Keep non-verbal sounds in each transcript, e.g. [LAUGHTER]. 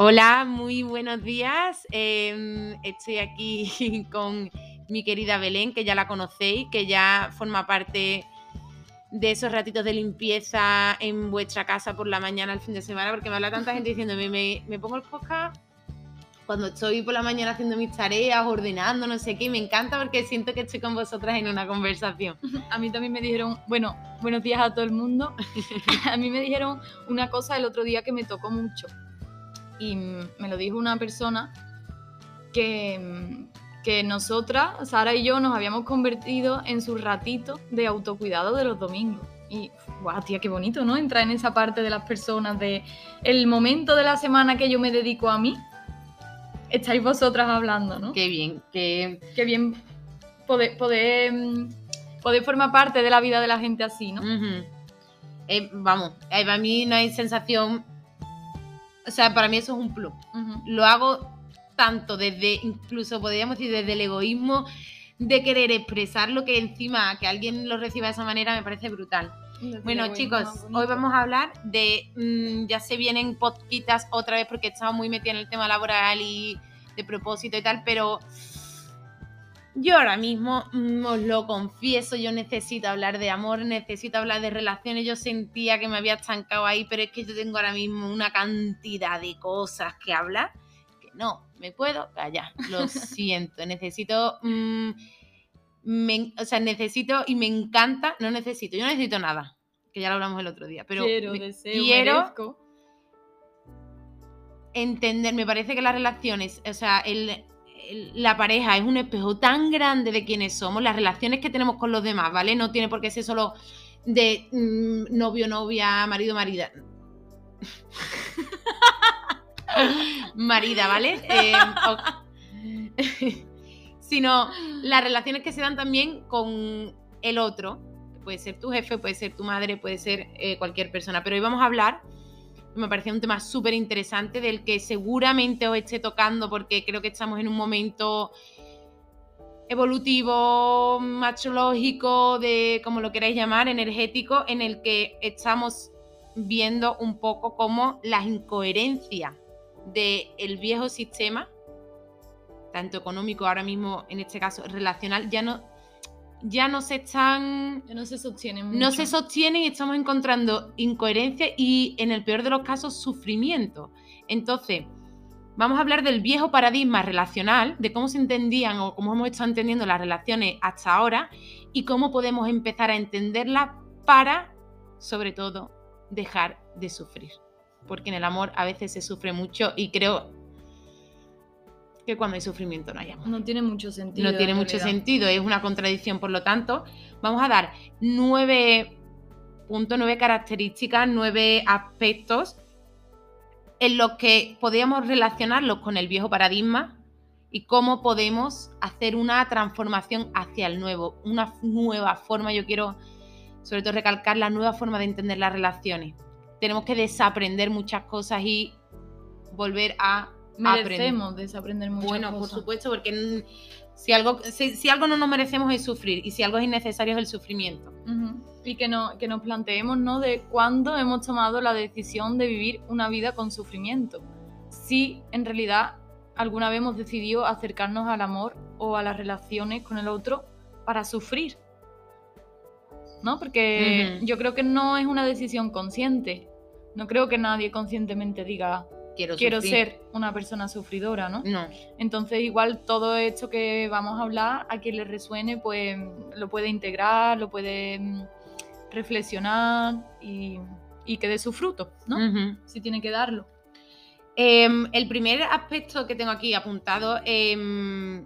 Hola, muy buenos días. Em, estoy aquí [LAUGHS] con mi querida Belén, que ya la conocéis, que ya forma parte de esos ratitos de limpieza en vuestra casa por la mañana, el fin de semana, porque me habla tanta gente [LAUGHS] diciéndome, me, me pongo el podcast cuando estoy por la mañana haciendo mis tareas, ordenando, no sé qué, me encanta porque siento que estoy con vosotras en una conversación. [LAUGHS] A mí también me dijeron, bueno, buenos días a todo el mundo. a mí me dijeron una cosa el otro día que me tocó mucho. Y me lo dijo una persona que, que nosotras, Sara y yo, nos habíamos convertido en su ratito de autocuidado de los domingos. Y, guau, tía, qué bonito, ¿no? Entrar en esa parte de las personas, de el momento de la semana que yo me dedico a mí, estáis vosotras hablando, ¿no? Qué bien, qué, Qué bien poder, poder, mm, poder formar parte de la vida de la gente así, ¿no? Eh, vamos, eh, para mí no hay sensación, o sea, para mí eso es un plus. Lo hago tanto desde, incluso podríamos decir, desde el egoísmo de querer expresar lo que encima que alguien lo reciba de esa manera me parece brutal. Bueno, chicos, hoy vamos a hablar de. mm, ya se vienen podquitas otra vez porque estaba muy metida en el tema laboral y de propósito y tal, pero. Yo ahora mismo mm, os lo confieso, yo necesito hablar de amor, necesito hablar de relaciones. Yo sentía que me había estancado ahí, pero es que yo tengo ahora mismo una cantidad de cosas que hablar que no me puedo callar. Lo [LAUGHS] siento, necesito. mm, me- o sea, necesito y me encanta, no necesito, yo no necesito nada, que ya lo hablamos el otro día, pero quiero, me- deseo, quiero merezco. entender, me parece que las relaciones, o sea, el- la pareja es un espejo tan grande de quiénes somos, las relaciones que tenemos con los demás, ¿vale? No tiene por qué ser solo de mm, novio, novia, marido, marida. [LAUGHS] Marida, ¿vale? Eh, [LAUGHS] sino las relaciones que se dan también con el otro, puede ser tu jefe, puede ser tu madre, puede ser eh, cualquier persona. Pero hoy vamos a hablar, me parece un tema súper interesante del que seguramente os esté tocando porque creo que estamos en un momento evolutivo, machológico, de como lo queráis llamar, energético, en el que estamos viendo un poco como las incoherencias del viejo sistema, tanto económico ahora mismo, en este caso relacional, ya no, ya no se están Ya no se sostiene mucho. no se sostienen y estamos encontrando incoherencia y en el peor de los casos sufrimiento. Entonces, vamos a hablar del viejo paradigma relacional, de cómo se entendían o cómo hemos estado entendiendo las relaciones hasta ahora y cómo podemos empezar a entenderlas para, sobre todo, dejar de sufrir. Porque en el amor a veces se sufre mucho y creo que cuando hay sufrimiento no hay amor No tiene mucho sentido. no tiene en mucho sentido, es una contradicción, por lo tanto, vamos a dar nueve puntos, nueve características, nueve aspectos en los que podríamos relacionarlos con el viejo paradigma y cómo podemos hacer una transformación hacia el nuevo, una nueva forma, yo quiero sobre todo recalcar la nueva forma de entender las relaciones. Tenemos que desaprender muchas cosas y volver a aprender. Merecemos desaprender muchas Bueno, por supuesto, porque si algo, si, si algo no nos merecemos es sufrir y si algo es innecesario es el sufrimiento. Y que, no, que nos planteemos, ¿no? De cuándo hemos tomado la decisión de vivir una vida con sufrimiento. Si en realidad alguna vez hemos decidido acercarnos al amor o a las relaciones con el otro para sufrir. ¿No? Porque yo creo que no es una decisión consciente. No creo que nadie conscientemente diga Quiero, ser una persona sufridora, ¿no? No. Entonces, igual todo esto que vamos a hablar, a quien le resuene, pues lo puede integrar, lo puede mm, reflexionar y, y que dé su fruto, ¿no? Ujú. Si tiene que darlo. Em, el primer aspecto que tengo aquí apuntado, em,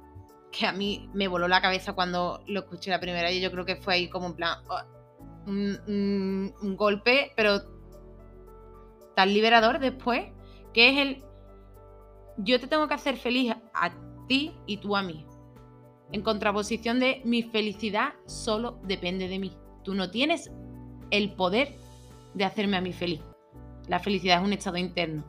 que a mí me voló la cabeza cuando lo escuché la primera vez, yo creo que fue ahí como en plan, oh, un, un- un golpe, pero tan liberador después, que es el, yo te tengo que hacer feliz a ti y tú a mí. En contraposición de mi felicidad solo depende de mí. Tú no tienes el poder de hacerme a mí feliz. La felicidad es un estado interno.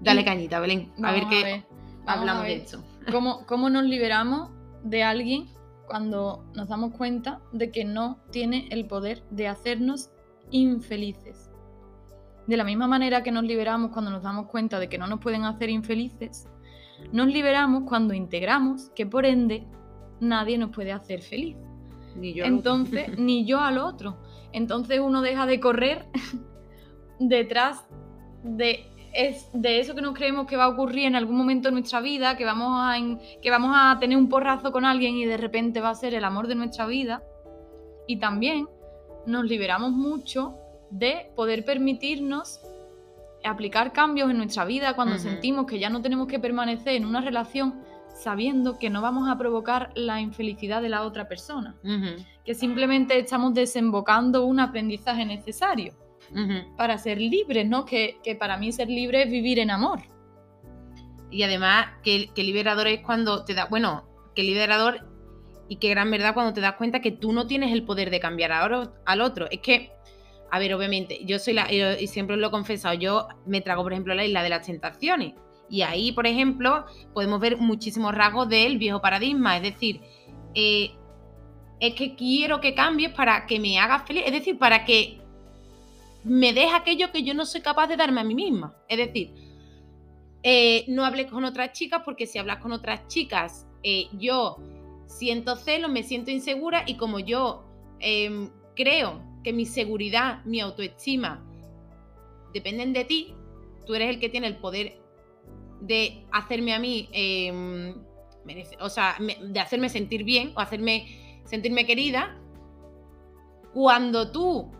Dale Y- cañita, Belén. A ver Vamos qué ver, hablamos de esto. [LAUGHS] ¿Cómo, ¿Cómo nos liberamos de alguien cuando nos damos cuenta de que no tiene el poder de hacernos infelices? De la misma manera que nos liberamos cuando nos damos cuenta de que no nos pueden hacer infelices, nos liberamos cuando integramos que por ende nadie nos puede hacer feliz. Ni yo. Entonces, [LAUGHS] ni yo al otro. Entonces uno deja de correr [LAUGHS] detrás de, es, de eso que nos creemos que va a ocurrir en algún momento de nuestra vida, que vamos, a, que vamos a tener un porrazo con alguien y de repente va a ser el amor de nuestra vida. Y también nos liberamos mucho de poder permitirnos aplicar cambios en nuestra vida cuando sentimos que ya no tenemos que permanecer en una relación sabiendo que no vamos a provocar la infelicidad de la otra persona, que simplemente estamos desembocando un aprendizaje necesario para ser libres, ¿no? Que, para mí ser libre es vivir en amor. Y además que, que liberador es cuando te da, bueno, que liberador y qué gran verdad cuando te das cuenta que tú no tienes el poder de cambiar al otro. Es que, a ver, obviamente, yo soy la, y siempre os lo he confesado, yo me trago, por ejemplo, la isla de las tentaciones. Y ahí, por ejemplo, podemos ver muchísimos rasgos del viejo paradigma. Es decir, eh, es que quiero que cambies para que me hagas feliz. Es decir, para que me des aquello que yo no soy capaz de darme a mí misma. Es decir, eh, no hables con otras chicas porque si hablas con otras chicas, eh, yo siento celos, me siento insegura y como yo em, creo que mi seguridad, mi autoestima dependen de ti, tú eres el que tiene el poder de hacerme a mí, em, o sea, de hacerme sentir bien o hacerme sentirme querida, cuando tú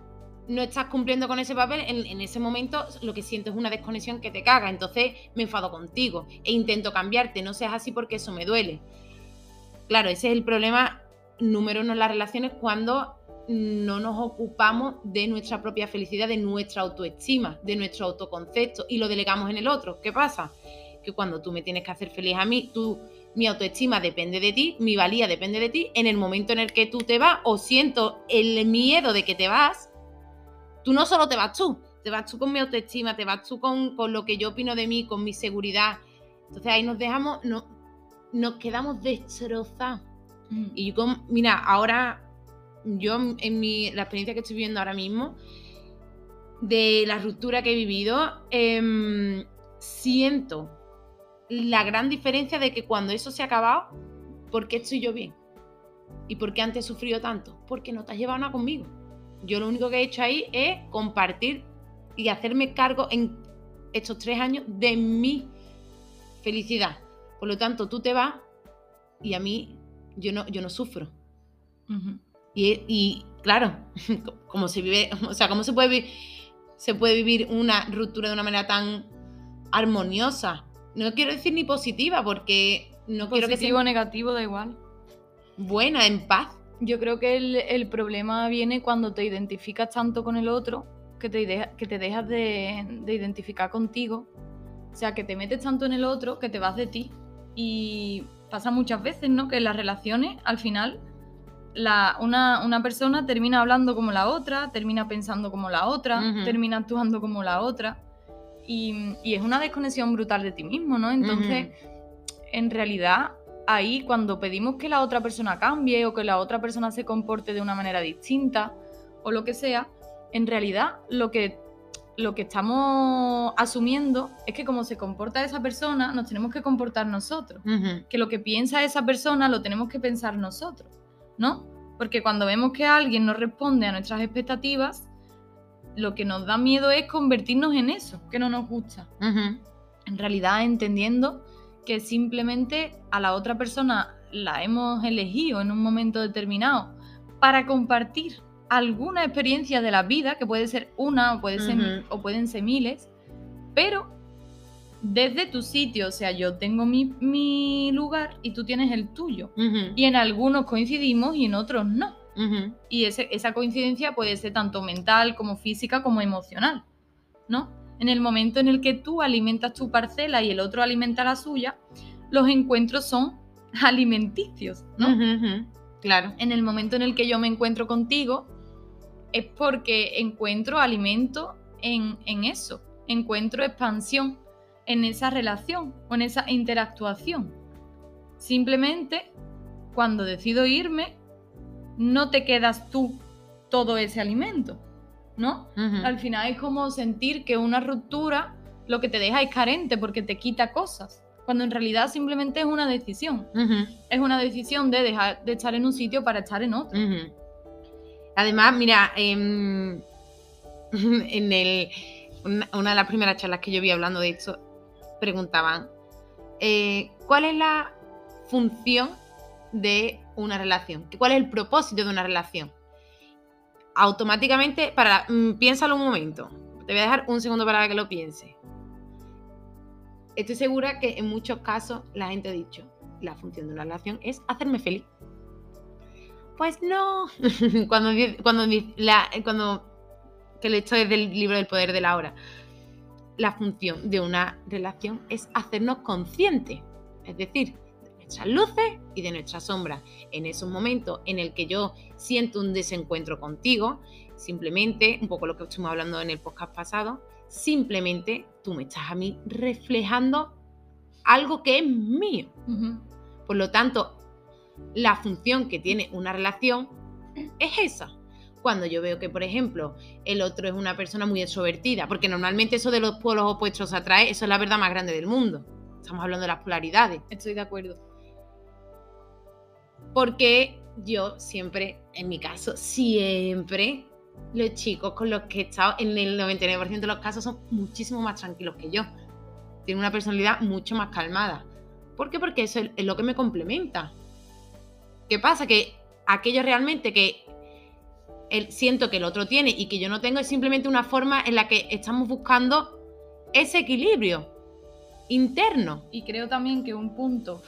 no estás cumpliendo con ese papel, en, ese momento lo que siento es una desconexión que te caga. Entonces me enfado contigo e intento cambiarte. No seas así porque eso me duele. Claro, ese es el problema número uno en las relaciones cuando no nos ocupamos de nuestra propia felicidad, de nuestra autoestima, de nuestro autoconcepto y lo delegamos en el otro. ¿Qué pasa? Que cuando tú me tienes que hacer feliz a mí, tú, mi autoestima depende de ti, mi valía depende de ti, en el momento en el que tú te vas o siento el miedo de que te vas, tú no solo te vas tú, te vas tú con mi autoestima, te vas tú con, con lo que yo opino de mí, con mi seguridad. Entonces ahí nos dejamos, no, nos quedamos destrozados. Mm. Y yo, mira, ahora, yo en mi, la experiencia que estoy viviendo ahora mismo, de la ruptura que he vivido, em, siento la gran diferencia de que cuando eso se ha acabado, ¿por qué estoy yo bien? ¿Y por qué antes he sufrido tanto? Porque no te has llevado nada conmigo. Yo lo único que he hecho ahí es compartir y hacerme cargo en estos tres años de mi felicidad. Por lo tanto, tú te vas y a mí yo no, yo no sufro. Y, claro, [LAUGHS] como se vive, o sea, cómo se puede, vivir, se puede vivir una ruptura de una manera tan armoniosa. No quiero decir ni positiva, porque no quiero que sea. negativo, da igual. Buena, en paz. Yo creo que el, problema viene cuando te identificas tanto con el otro que te, que te dejas de, de identificar contigo. O sea, que te metes tanto en el otro que te vas de ti. Y pasa muchas veces, ¿no? Que en las relaciones, al final, la, una, persona termina hablando como la otra, termina pensando como la otra, termina actuando como la otra. Y, es una desconexión brutal de ti mismo, ¿no? Entonces, en realidad, ahí cuando pedimos que la otra persona cambie o que la otra persona se comporte de una manera distinta o lo que sea, en realidad lo que lo que estamos asumiendo es que como se comporta esa persona, nos tenemos que comportar nosotros. Que lo que piensa esa persona lo tenemos que pensar nosotros, ¿no? Porque cuando vemos que alguien no responde a nuestras expectativas, lo que nos da miedo es convertirnos en eso, que no nos gusta. En realidad entendiendo que simplemente a la otra persona la hemos elegido en un momento determinado para compartir alguna experiencia de la vida, que puede ser una o, puede ser, o pueden ser miles, pero desde tu sitio, o sea, yo tengo mi, lugar y tú tienes el tuyo. Y en algunos coincidimos y en otros no. Y esa coincidencia puede ser tanto mental como física como emocional, ¿no? En el momento en el que tú alimentas tu parcela y el otro alimenta la suya, los encuentros son [LAUGHS] alimenticios, ¿no? Claro. En el momento en el que yo me encuentro contigo, es porque encuentro alimento en, eso, encuentro expansión en esa relación o en esa interactuación. Simplemente, cuando decido irme, no te quedas tú todo ese alimento. ¿no? Al final es como sentir que una ruptura lo que te deja es carente porque te quita cosas cuando en realidad simplemente es una decisión. Es una decisión de dejar de estar en un sitio para estar en otro. Además, mira, em, [LAUGHS] en el, una, de las primeras charlas que yo vi hablando de esto, preguntaban, eh, ¿cuál es la función de una relación? ¿Cuál es el propósito de una relación? Automáticamente, para, mm, piénsalo un momento. Te voy a dejar un segundo para que lo pienses estoy segura que en muchos casos la gente ha dicho, la función de una relación es hacerme feliz. Pues no. [LAUGHS] cuando, cuando, la, cuando que esto es del libro del poder de la hora. La función de una relación es hacernos conscientes. Es decir, de nuestras luces y de nuestras sombras. En esos momentos en el que yo siento un desencuentro contigo, simplemente, un poco lo que estuvimos hablando en el podcast pasado, simplemente tú me estás a mí reflejando algo que es mío. Por lo tanto, la función que tiene una relación es esa. Cuando yo veo que, por ejemplo, el otro es una persona muy extrovertida, porque normalmente eso de los polos opuestos atrae, eso es la verdad más grande del mundo. Estamos hablando de las polaridades. Estoy de acuerdo. Porque yo siempre, en mi caso, siempre los chicos con los que he estado en el 99% de los casos son muchísimo más tranquilos que yo. Tienen una personalidad mucho más calmada. ¿Por qué? Porque eso es lo que me complementa. ¿Qué pasa? Que aquello realmente que siento que el otro tiene y que yo no tengo es simplemente una forma en la que estamos buscando ese equilibrio interno. Y creo también que un punto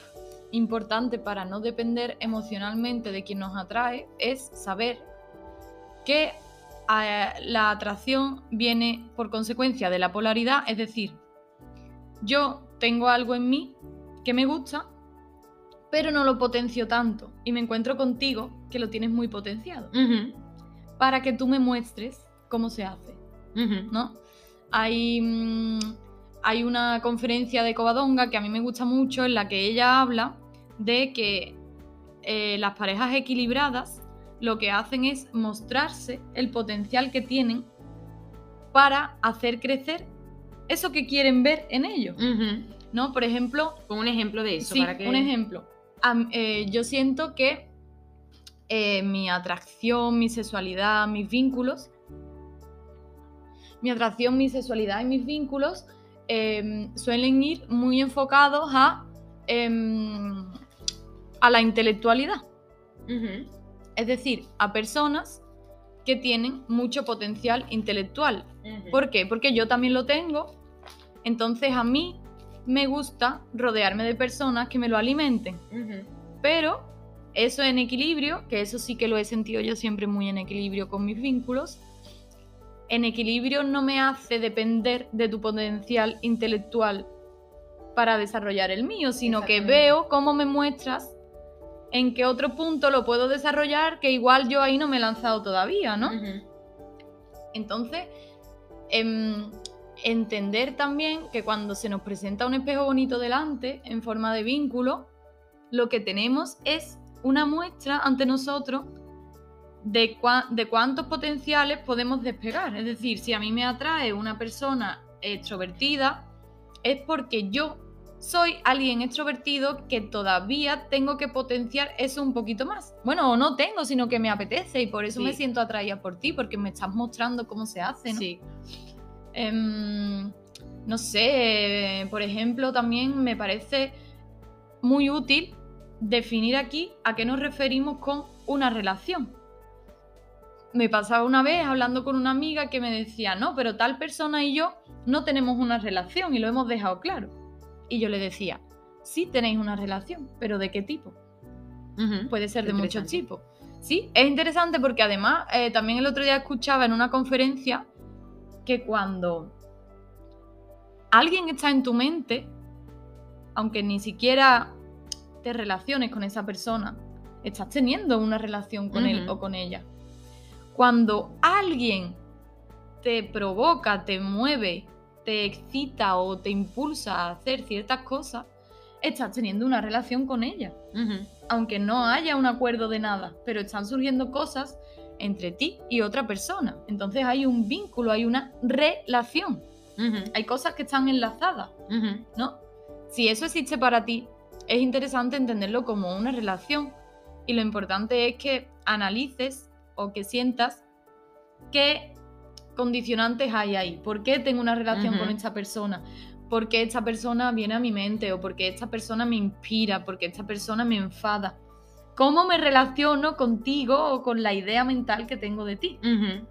importante para no depender emocionalmente de quien nos atrae es saber que la atracción viene por consecuencia de la polaridad, es decir, yo tengo algo en mí que me gusta, pero no lo potencio tanto y me encuentro contigo que lo tienes muy potenciado para que tú me muestres cómo se hace, ¿no? Hay, mm, hay una conferencia de Covadonga que a mí me gusta mucho en la que ella habla de que eh, las parejas equilibradas lo que hacen es mostrarse el potencial que tienen para hacer crecer eso que quieren ver en ellos. ¿No? Por ejemplo. Con un ejemplo de eso. Sí, un ejemplo. Eh, yo siento que eh, mi atracción, mi sexualidad, mis vínculos. Mi atracción, mi sexualidad y mis vínculos em, suelen ir muy enfocados a, em, a la intelectualidad es decir, a personas que tienen mucho potencial intelectual. ¿Por qué? Porque yo también lo tengo, entonces a mí me gusta rodearme de personas que me lo alimenten. Pero eso en equilibrio, que eso sí que lo he sentido yo siempre muy en equilibrio con mis vínculos, en equilibrio no me hace depender de tu potencial intelectual para desarrollar el mío, sino que veo cómo me muestras en qué otro punto lo puedo desarrollar que igual yo ahí no me he lanzado todavía, ¿no? Entonces, em, entender también que cuando se nos presenta un espejo bonito delante, en forma de vínculo, lo que tenemos es una muestra ante nosotros de, de cuántos potenciales podemos despegar. Es decir, si a mí me atrae una persona extrovertida, es porque yo soy alguien extrovertido que todavía tengo que potenciar eso un poquito más. Bueno, o no tengo, sino que me apetece y por eso me siento atraída por ti, porque me estás mostrando cómo se hace, ¿no? Sí. Em, no sé, por ejemplo, también me parece muy útil definir aquí a qué nos referimos con una relación. Me pasaba una vez hablando con una amiga que me decía, no, pero tal persona y yo no tenemos una relación y lo hemos dejado claro. Y yo le decía, sí tenéis una relación, pero ¿de qué tipo? Puede ser de muchos tipos. Sí, es interesante porque además eh, también el otro día escuchaba en una conferencia que cuando alguien está en tu mente, aunque ni siquiera te relaciones con esa persona, estás teniendo una relación con él o con ella. Cuando alguien te provoca, te mueve, te excita o te impulsa a hacer ciertas cosas, estás teniendo una relación con ella. Aunque no haya un acuerdo de nada, pero están surgiendo cosas entre ti y otra persona. Entonces hay un vínculo, hay una relación. Hay cosas que están enlazadas, ¿no? Si eso existe para ti, es interesante entenderlo como una relación. Y lo importante es que analices o que sientas qué condicionantes hay ahí. ¿Por qué tengo una relación con esta persona? ¿Por qué esta persona viene a mi mente? ¿O por qué esta persona me inspira? ¿Por qué esta persona me enfada? cómo me relaciono contigo o con la idea mental que tengo de ti.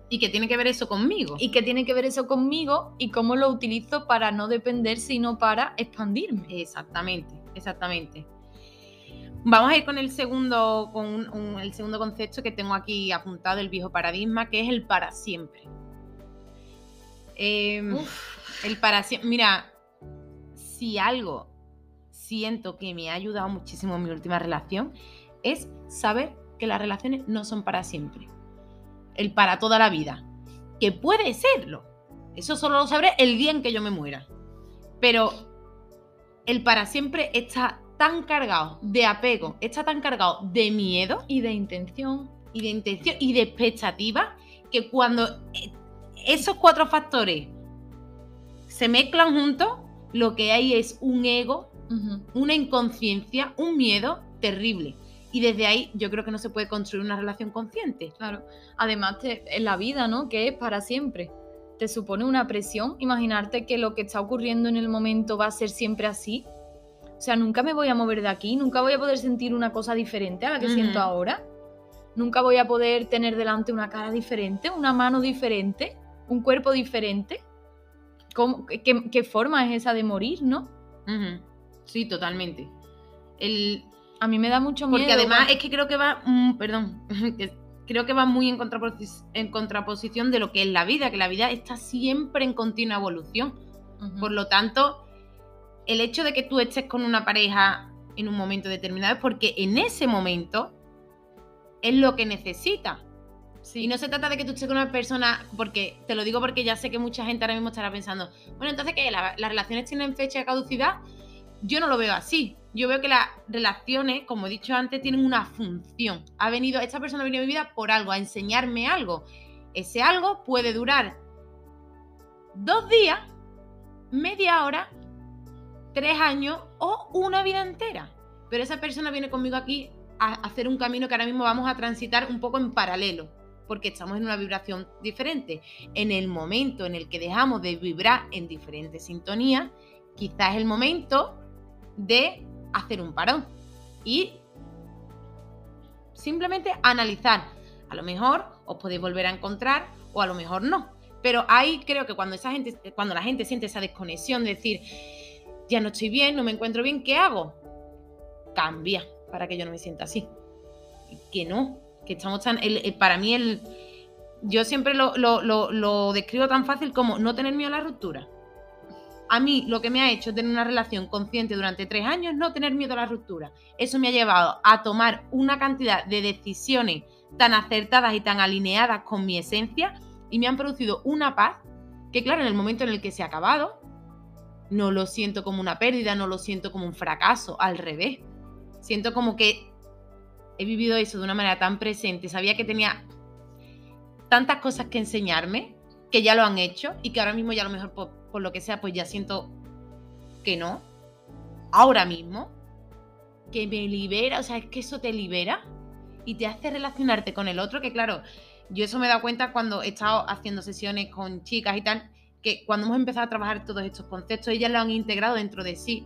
Y que tiene que ver eso conmigo. Y que tiene que ver eso conmigo y cómo lo utilizo para no depender, sino para expandirme. Exactamente, exactamente. Vamos a ir con el segundo, con el segundo concepto que tengo aquí apuntado, el viejo paradigma, que es el para siempre. Em, el para siempre. Mira, si algo siento que me ha ayudado muchísimo en mi última relación, es saber que las relaciones no son para siempre. El para toda la vida. Que puede serlo. Eso solo lo sabré el día en que yo me muera. Pero el para siempre está tan cargado de apego, está tan cargado de miedo y de intención y de intención y de expectativa que cuando eh, esos cuatro factores se mezclan juntos, lo que hay es un ego, una inconsciencia, un miedo terrible. Y desde ahí yo creo que no se puede construir una relación consciente. Claro. Además, en la vida, ¿no? Que es para siempre. Te supone una presión imaginarte que lo que está ocurriendo en el momento va a ser siempre así. O sea, nunca me voy a mover de aquí, nunca voy a poder sentir una cosa diferente a la que siento ahora. Nunca voy a poder tener delante una cara diferente, una mano diferente, un cuerpo diferente. qué, forma es esa de morir, no? Sí, totalmente. El, a mí me da mucho miedo. Porque además es que creo que va, mm, perdón, [LAUGHS] creo que va muy en, en, contraposición de lo que es la vida, que la vida está siempre en continua evolución. Por lo tanto, el hecho de que tú estés con una pareja en un momento determinado es porque en ese momento es lo que necesita. Y no se trata de que tú estés con una persona, porque te lo digo porque ya sé que mucha gente ahora mismo estará pensando, bueno, entonces que las relaciones tienen fecha de caducidad, yo no lo veo así yo veo que las relaciones, como he dicho antes, tienen una función. Ha venido, esta persona ha venido a mi vida por algo, a enseñarme algo. Ese algo puede durar dos días, media hora, tres años o una vida entera. Pero esa persona viene conmigo aquí a hacer un camino que ahora mismo vamos a transitar un poco en paralelo, porque estamos en una vibración diferente. En el momento en el que dejamos de vibrar en diferentes sintonías, quizás el momento de hacer un parón y simplemente analizar. A lo mejor os podéis volver a encontrar o a lo mejor no. Pero ahí creo que cuando esa gente, cuando la gente siente esa desconexión de decir, ya no estoy bien, no me encuentro bien, ¿qué hago? Cambia para que yo no me sienta así. Que no, que estamos tan. para mí, el, yo siempre lo, lo describo tan fácil como no tener miedo a la ruptura a mí lo que me ha hecho tener una relación consciente durante tres años no tener miedo a la ruptura. Eso me ha llevado a tomar una cantidad de decisiones tan acertadas y tan alineadas con mi esencia y me han producido una paz que claro, en el momento en el que se ha acabado, no lo siento como una pérdida, no lo siento como un fracaso, al revés. Siento como que he vivido eso de una manera tan presente, sabía que tenía tantas cosas que enseñarme, que ya lo han hecho y que ahora mismo ya a lo mejor por lo que sea, pues ya siento que no. Ahora mismo. Que me libera, o sea, es que eso te libera y te hace relacionarte con el otro, que claro, yo eso me he dado cuenta cuando he estado haciendo sesiones con chicas y tal, que cuando hemos empezado a trabajar todos estos conceptos, ellas lo han integrado dentro de sí.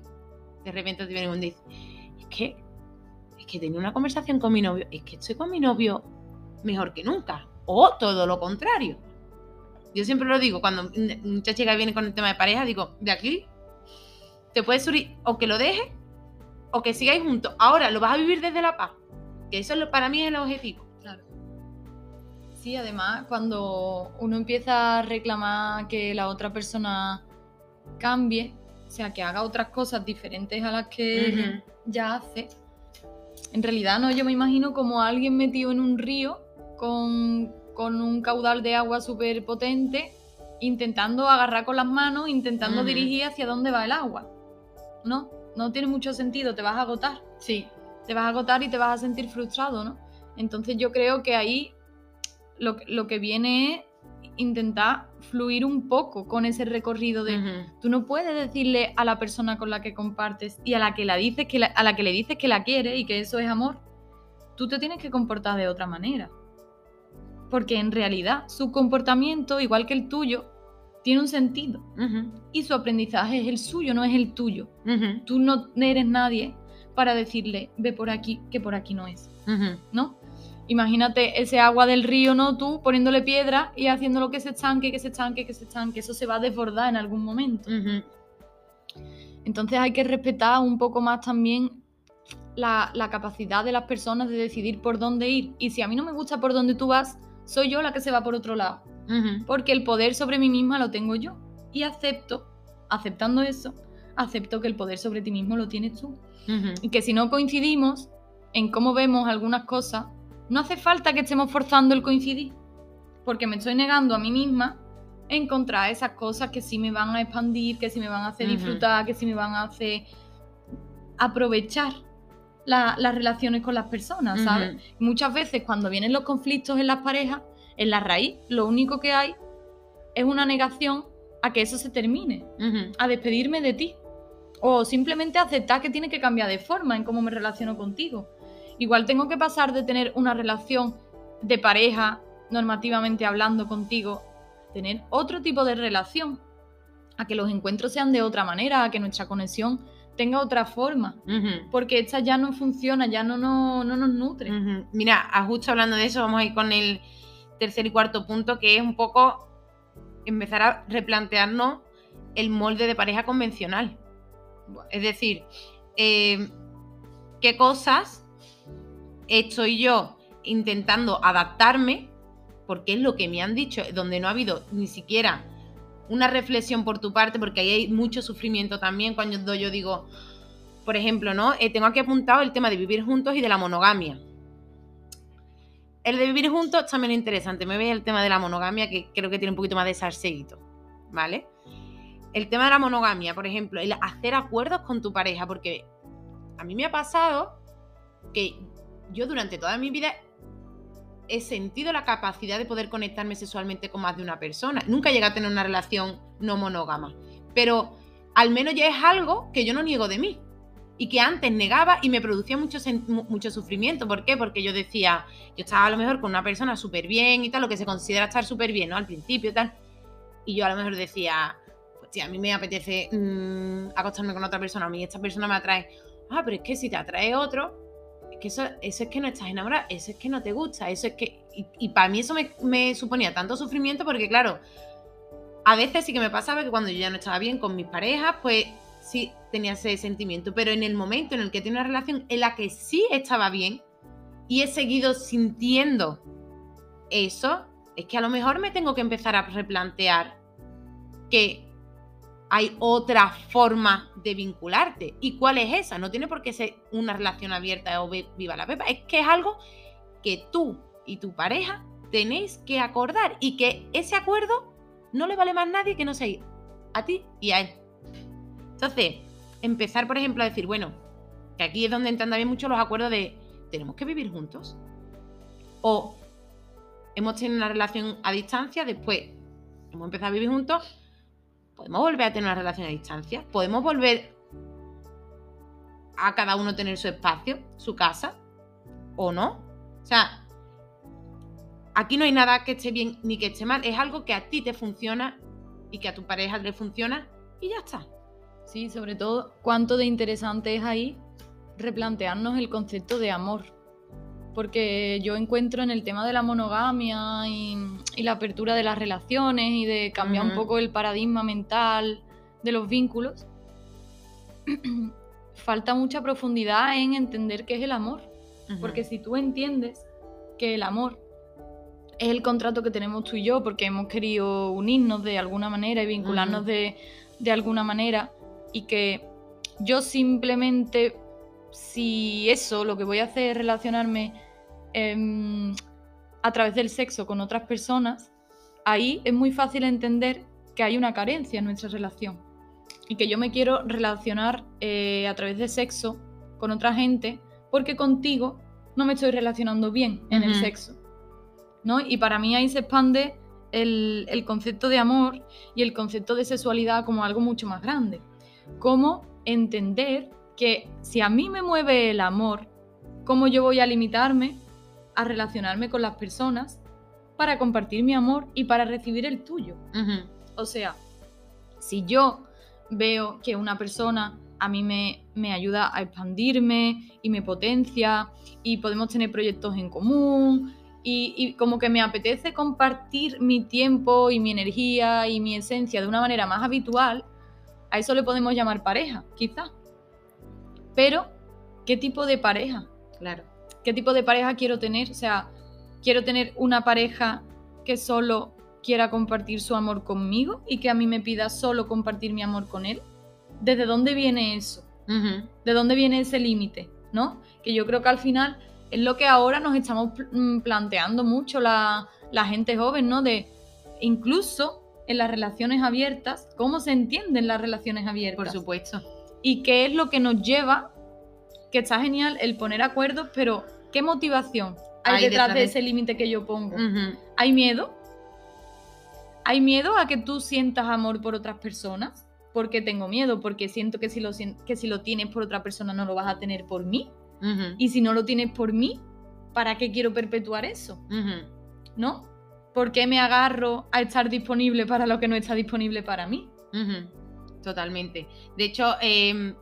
De repente te viene un dice, es que, es que tenía una conversación con mi novio, es que estoy con mi novio mejor que nunca. O todo lo contrario. Yo siempre lo digo, cuando mucha chica viene con el tema de pareja, digo, de aquí te puedes subir o que lo dejes o que sigáis juntos. Ahora lo vas a vivir desde la paz, que eso es lo, para mí es el objetivo. Claro. Sí, además, cuando uno empieza a reclamar que la otra persona cambie, o sea, que haga otras cosas diferentes a las que ya hace, en realidad no, yo me imagino como alguien metido en un río con con un caudal de agua súper potente, intentando agarrar con las manos, intentando dirigir hacia dónde va el agua. ¿No? No tiene mucho sentido, te vas a agotar. Sí. Te vas a agotar y te vas a sentir frustrado, ¿no? Entonces yo creo que ahí lo, lo que viene es intentar fluir un poco con ese recorrido de tú no puedes decirle a la persona con la que compartes y a la que la dices que la- a la que le dices que la quieres y que eso es amor tú te tienes que comportar de otra manera porque en realidad su comportamiento igual que el tuyo tiene un sentido y su aprendizaje es el suyo no es el tuyo tú no eres nadie para decirle ve por aquí que por aquí no es. ¿no? Imagínate ese agua del río, ¿no? Tú poniéndole piedra y haciéndolo que se estanque, que se estanque, que se estanque. Eso se va a desbordar en algún momento. Entonces hay que respetar un poco más también la, la capacidad de las personas de decidir por dónde ir. Y si a mí no me gusta por dónde tú vas, soy yo la que se va por otro lado. Porque el poder sobre mí misma lo tengo yo. Y acepto, aceptando eso, acepto que el poder sobre ti mismo lo tienes tú. Y que si no coincidimos en cómo vemos algunas cosas, no hace falta que estemos forzando el coincidir. Porque me estoy negando a mí misma encontrar esas cosas que sí me van a expandir, que sí me van a hacer disfrutar, que sí me van a hacer aprovechar la- las relaciones con las personas, ¿sabes? Muchas veces cuando vienen los conflictos en las parejas, en la raíz, lo único que hay es una negación a que eso se termine a despedirme de ti. O simplemente aceptar que tiene que cambiar de forma en cómo me relaciono contigo. Igual tengo que pasar de tener una relación de pareja, normativamente hablando contigo, a tener otro tipo de relación. A que los encuentros sean de otra manera, a que nuestra conexión tenga otra forma. Porque esta ya no funciona, ya no, no, no nos nutre. Ujú. Mira, a justo hablando de eso, vamos a ir con el tercer y cuarto punto, que es un poco empezar a replantearnos el molde de pareja convencional. Es decir, eh, qué cosas estoy yo intentando adaptarme, porque es lo que me han dicho, donde no ha habido ni siquiera una reflexión por tu parte, porque ahí hay mucho sufrimiento también cuando yo digo, por ejemplo, ¿no? Eh, tengo aquí apuntado el tema de vivir juntos y de la monogamia. El de vivir juntos también es interesante. Me ve el tema de la monogamia, que creo que tiene un poquito más de salseíto, ¿vale? El tema de la monogamia, por ejemplo, el hacer acuerdos con tu pareja, porque a mí me ha pasado que yo durante toda mi vida he sentido la capacidad de poder conectarme sexualmente con más de una persona. Nunca llegué a tener una relación no monógama, pero al menos ya es algo que yo no niego de mí y que antes negaba y me producía mucho, mucho sufrimiento. ¿Por qué? Porque yo decía, yo estaba a lo mejor con una persona súper bien y tal, lo que se considera estar súper bien, ¿no? Al principio y tal. Y yo a lo mejor decía, pues tía, a mí me apetece mm, acostarme con otra persona, a mí esta persona me atrae. Ah, pero es que si te atrae otro, que eso, eso es que no estás enamorada, eso es que no te gusta, eso es que... Y, para mí eso me, suponía tanto sufrimiento porque, claro, a veces sí que me pasaba que cuando yo ya no estaba bien con mis parejas, pues sí tenía ese sentimiento, pero en el momento en el que tengo una relación en la que sí estaba bien y he seguido sintiendo eso, es que a lo mejor me tengo que empezar a replantear que hay otra forma de vincularte. ¿Y cuál es esa? No tiene por qué ser una relación abierta o vi- viva la pepa. Es que es algo que tú y tu pareja tenéis que acordar y que ese acuerdo no le vale más a nadie que no sea a ti y a él. Entonces, empezar, por ejemplo, a decir, bueno, que aquí es donde entran también mucho los acuerdos de tenemos que vivir juntos. O hemos tenido una relación a distancia, después hemos empezado a vivir juntos, podemos volver a tener una relación a distancia, podemos volver a cada uno tener su espacio, su casa, o no. O sea, aquí no hay nada que esté bien ni que esté mal, es algo que a ti te funciona y que a tu pareja le funciona y ya está. Sí, sobre todo, cuánto de interesante es ahí replantearnos el concepto de amor. Porque yo encuentro en el tema de la monogamia y, y la apertura de las relaciones y de cambiar un poco el paradigma mental de los vínculos, [CLEARS THROAT] falta mucha profundidad en entender qué es el amor. Porque si tú entiendes que el amor es el contrato que tenemos tú y yo, porque hemos querido unirnos de alguna manera y vincularnos de, de alguna manera, y que yo simplemente, si eso, lo que voy a hacer es relacionarme em, a través del sexo con otras personas, ahí es muy fácil entender que hay una carencia en nuestra relación. Y que yo me quiero relacionar eh, a través de sexo con otra gente porque contigo no me estoy relacionando bien en el sexo. ¿no? Y para mí ahí se expande el, el concepto de amor y el concepto de sexualidad como algo mucho más grande. Cómo entender que si a mí me mueve el amor, ¿cómo yo voy a limitarme a relacionarme con las personas para compartir mi amor y para recibir el tuyo? O sea, si yo veo que una persona a mí me, me, ayuda a expandirme y me potencia y podemos tener proyectos en común y, y, como que me apetece compartir mi tiempo y mi energía y mi esencia de una manera más habitual, a eso le podemos llamar pareja, quizá. Pero, ¿qué tipo de pareja? Claro. ¿Qué tipo de pareja quiero tener? O sea, quiero tener una pareja que solo quiera compartir su amor conmigo y que a mí me pida solo compartir mi amor con él. ¿Desde dónde viene eso? ¿De dónde viene ese límite? ¿No? Que yo creo que al final es lo que ahora nos estamos mm, planteando mucho la, la gente joven, ¿no? De incluso en las relaciones abiertas, cómo se entienden las relaciones abiertas. Por supuesto. Y qué es lo que nos lleva, que está genial el poner acuerdos, pero ¿qué motivación hay, detrás, de ese límite que yo pongo? ¿Hay miedo? ¿Hay miedo a que tú sientas amor por otras personas? Porque tengo miedo, porque siento que si lo, que si lo tienes por otra persona no lo vas a tener por mí. Y si no lo tienes por mí, ¿para qué quiero perpetuar eso? ¿No? ¿Por qué me agarro a estar disponible para lo que no está disponible para mí? Totalmente. De hecho, em,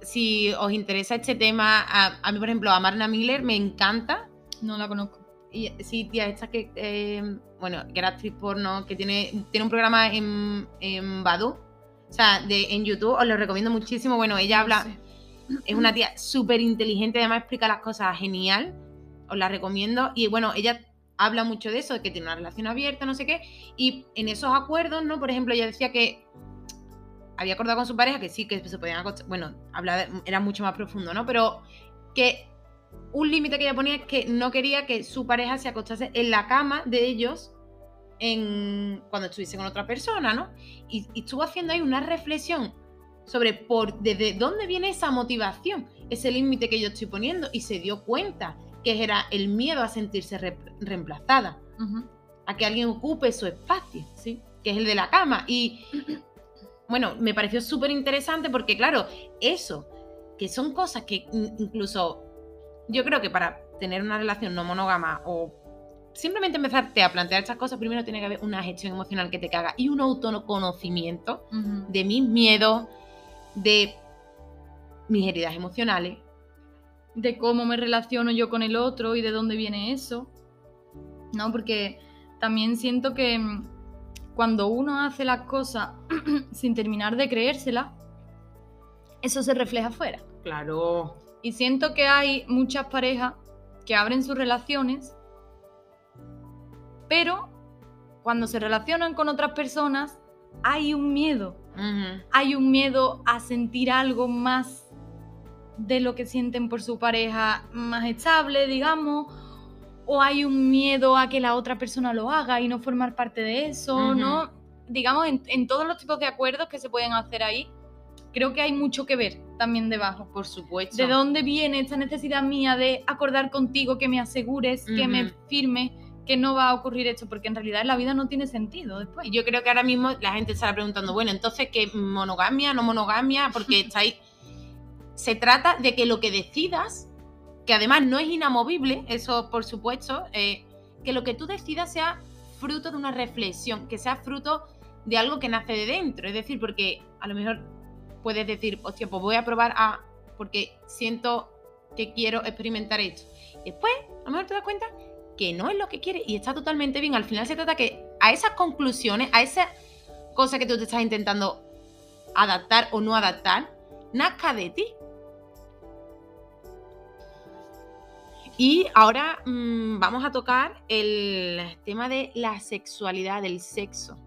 si os interesa este tema, a, mí, por ejemplo, a Marna Miller me encanta. No la conozco. Y, sí, tía, esta que, em, bueno, que era actriz porno, que tiene, tiene un programa en, en Badu, o sea, de, en YouTube, os lo recomiendo muchísimo. Bueno, ella habla, es una tía súper inteligente, además explica las cosas genial, os la recomiendo. Y bueno, ella habla mucho de eso, de que tiene una relación abierta, no sé qué, y en esos acuerdos, ¿no? Por ejemplo, ella decía que había acordado con su pareja que sí, que se podían acostar, bueno, era mucho más profundo, ¿no? Pero que un límite que ella ponía es que no quería que su pareja se acostase en la cama de ellos en, cuando estuviese con otra persona, ¿no? Y, y estuvo haciendo ahí una reflexión sobre por desde dónde viene esa motivación, ese límite que yo estoy poniendo, y se dio cuenta que era el miedo a sentirse reemplazada, a que alguien ocupe su espacio, ¿sí? que es el de la cama. Y bueno, me pareció súper interesante porque, claro, eso, que son cosas que incluso yo creo que para tener una relación no monógama o simplemente empezarte a plantear estas cosas, primero tiene que haber una gestión emocional que te caga y un autoconocimiento de mis miedos, de mis heridas emocionales, de cómo me relaciono yo con el otro y de dónde viene eso. ¿No? Porque también siento que mm, cuando uno hace las cosas [CLEARS THROAT] sin terminar de creérsela, eso se refleja afuera. Claro. Y siento que hay muchas parejas que abren sus relaciones, pero cuando se relacionan con otras personas, hay un miedo. Hay un miedo a sentir algo más de lo que sienten por su pareja más estable, digamos, o hay un miedo a que la otra persona lo haga y no formar parte de eso, ¿no? Digamos, en, todos los tipos de acuerdos que se pueden hacer ahí, creo que hay mucho que ver también debajo. Por supuesto. ¿De dónde viene esta necesidad mía de acordar contigo, que me asegures, que me firme? que no va a ocurrir esto, porque en realidad la vida no tiene sentido después. Yo creo que ahora mismo la gente estará preguntando, bueno, entonces, ¿qué monogamia, no monogamia? Porque [LAUGHS] estáis se trata de que lo que decidas, que además no es inamovible, eso por supuesto, eh, que lo que tú decidas sea fruto de una reflexión, que sea fruto de algo que nace de dentro. Es decir, porque a lo mejor puedes decir, hostia, pues voy a probar a. porque siento que quiero experimentar esto. Después, a lo mejor te das cuenta que no es lo que quieres y está totalmente bien. Al final se trata que a esas conclusiones, a esa cosa que tú te estás intentando adaptar o no adaptar, nazca de ti. Y ahora mm, vamos a tocar el tema de la sexualidad, del sexo.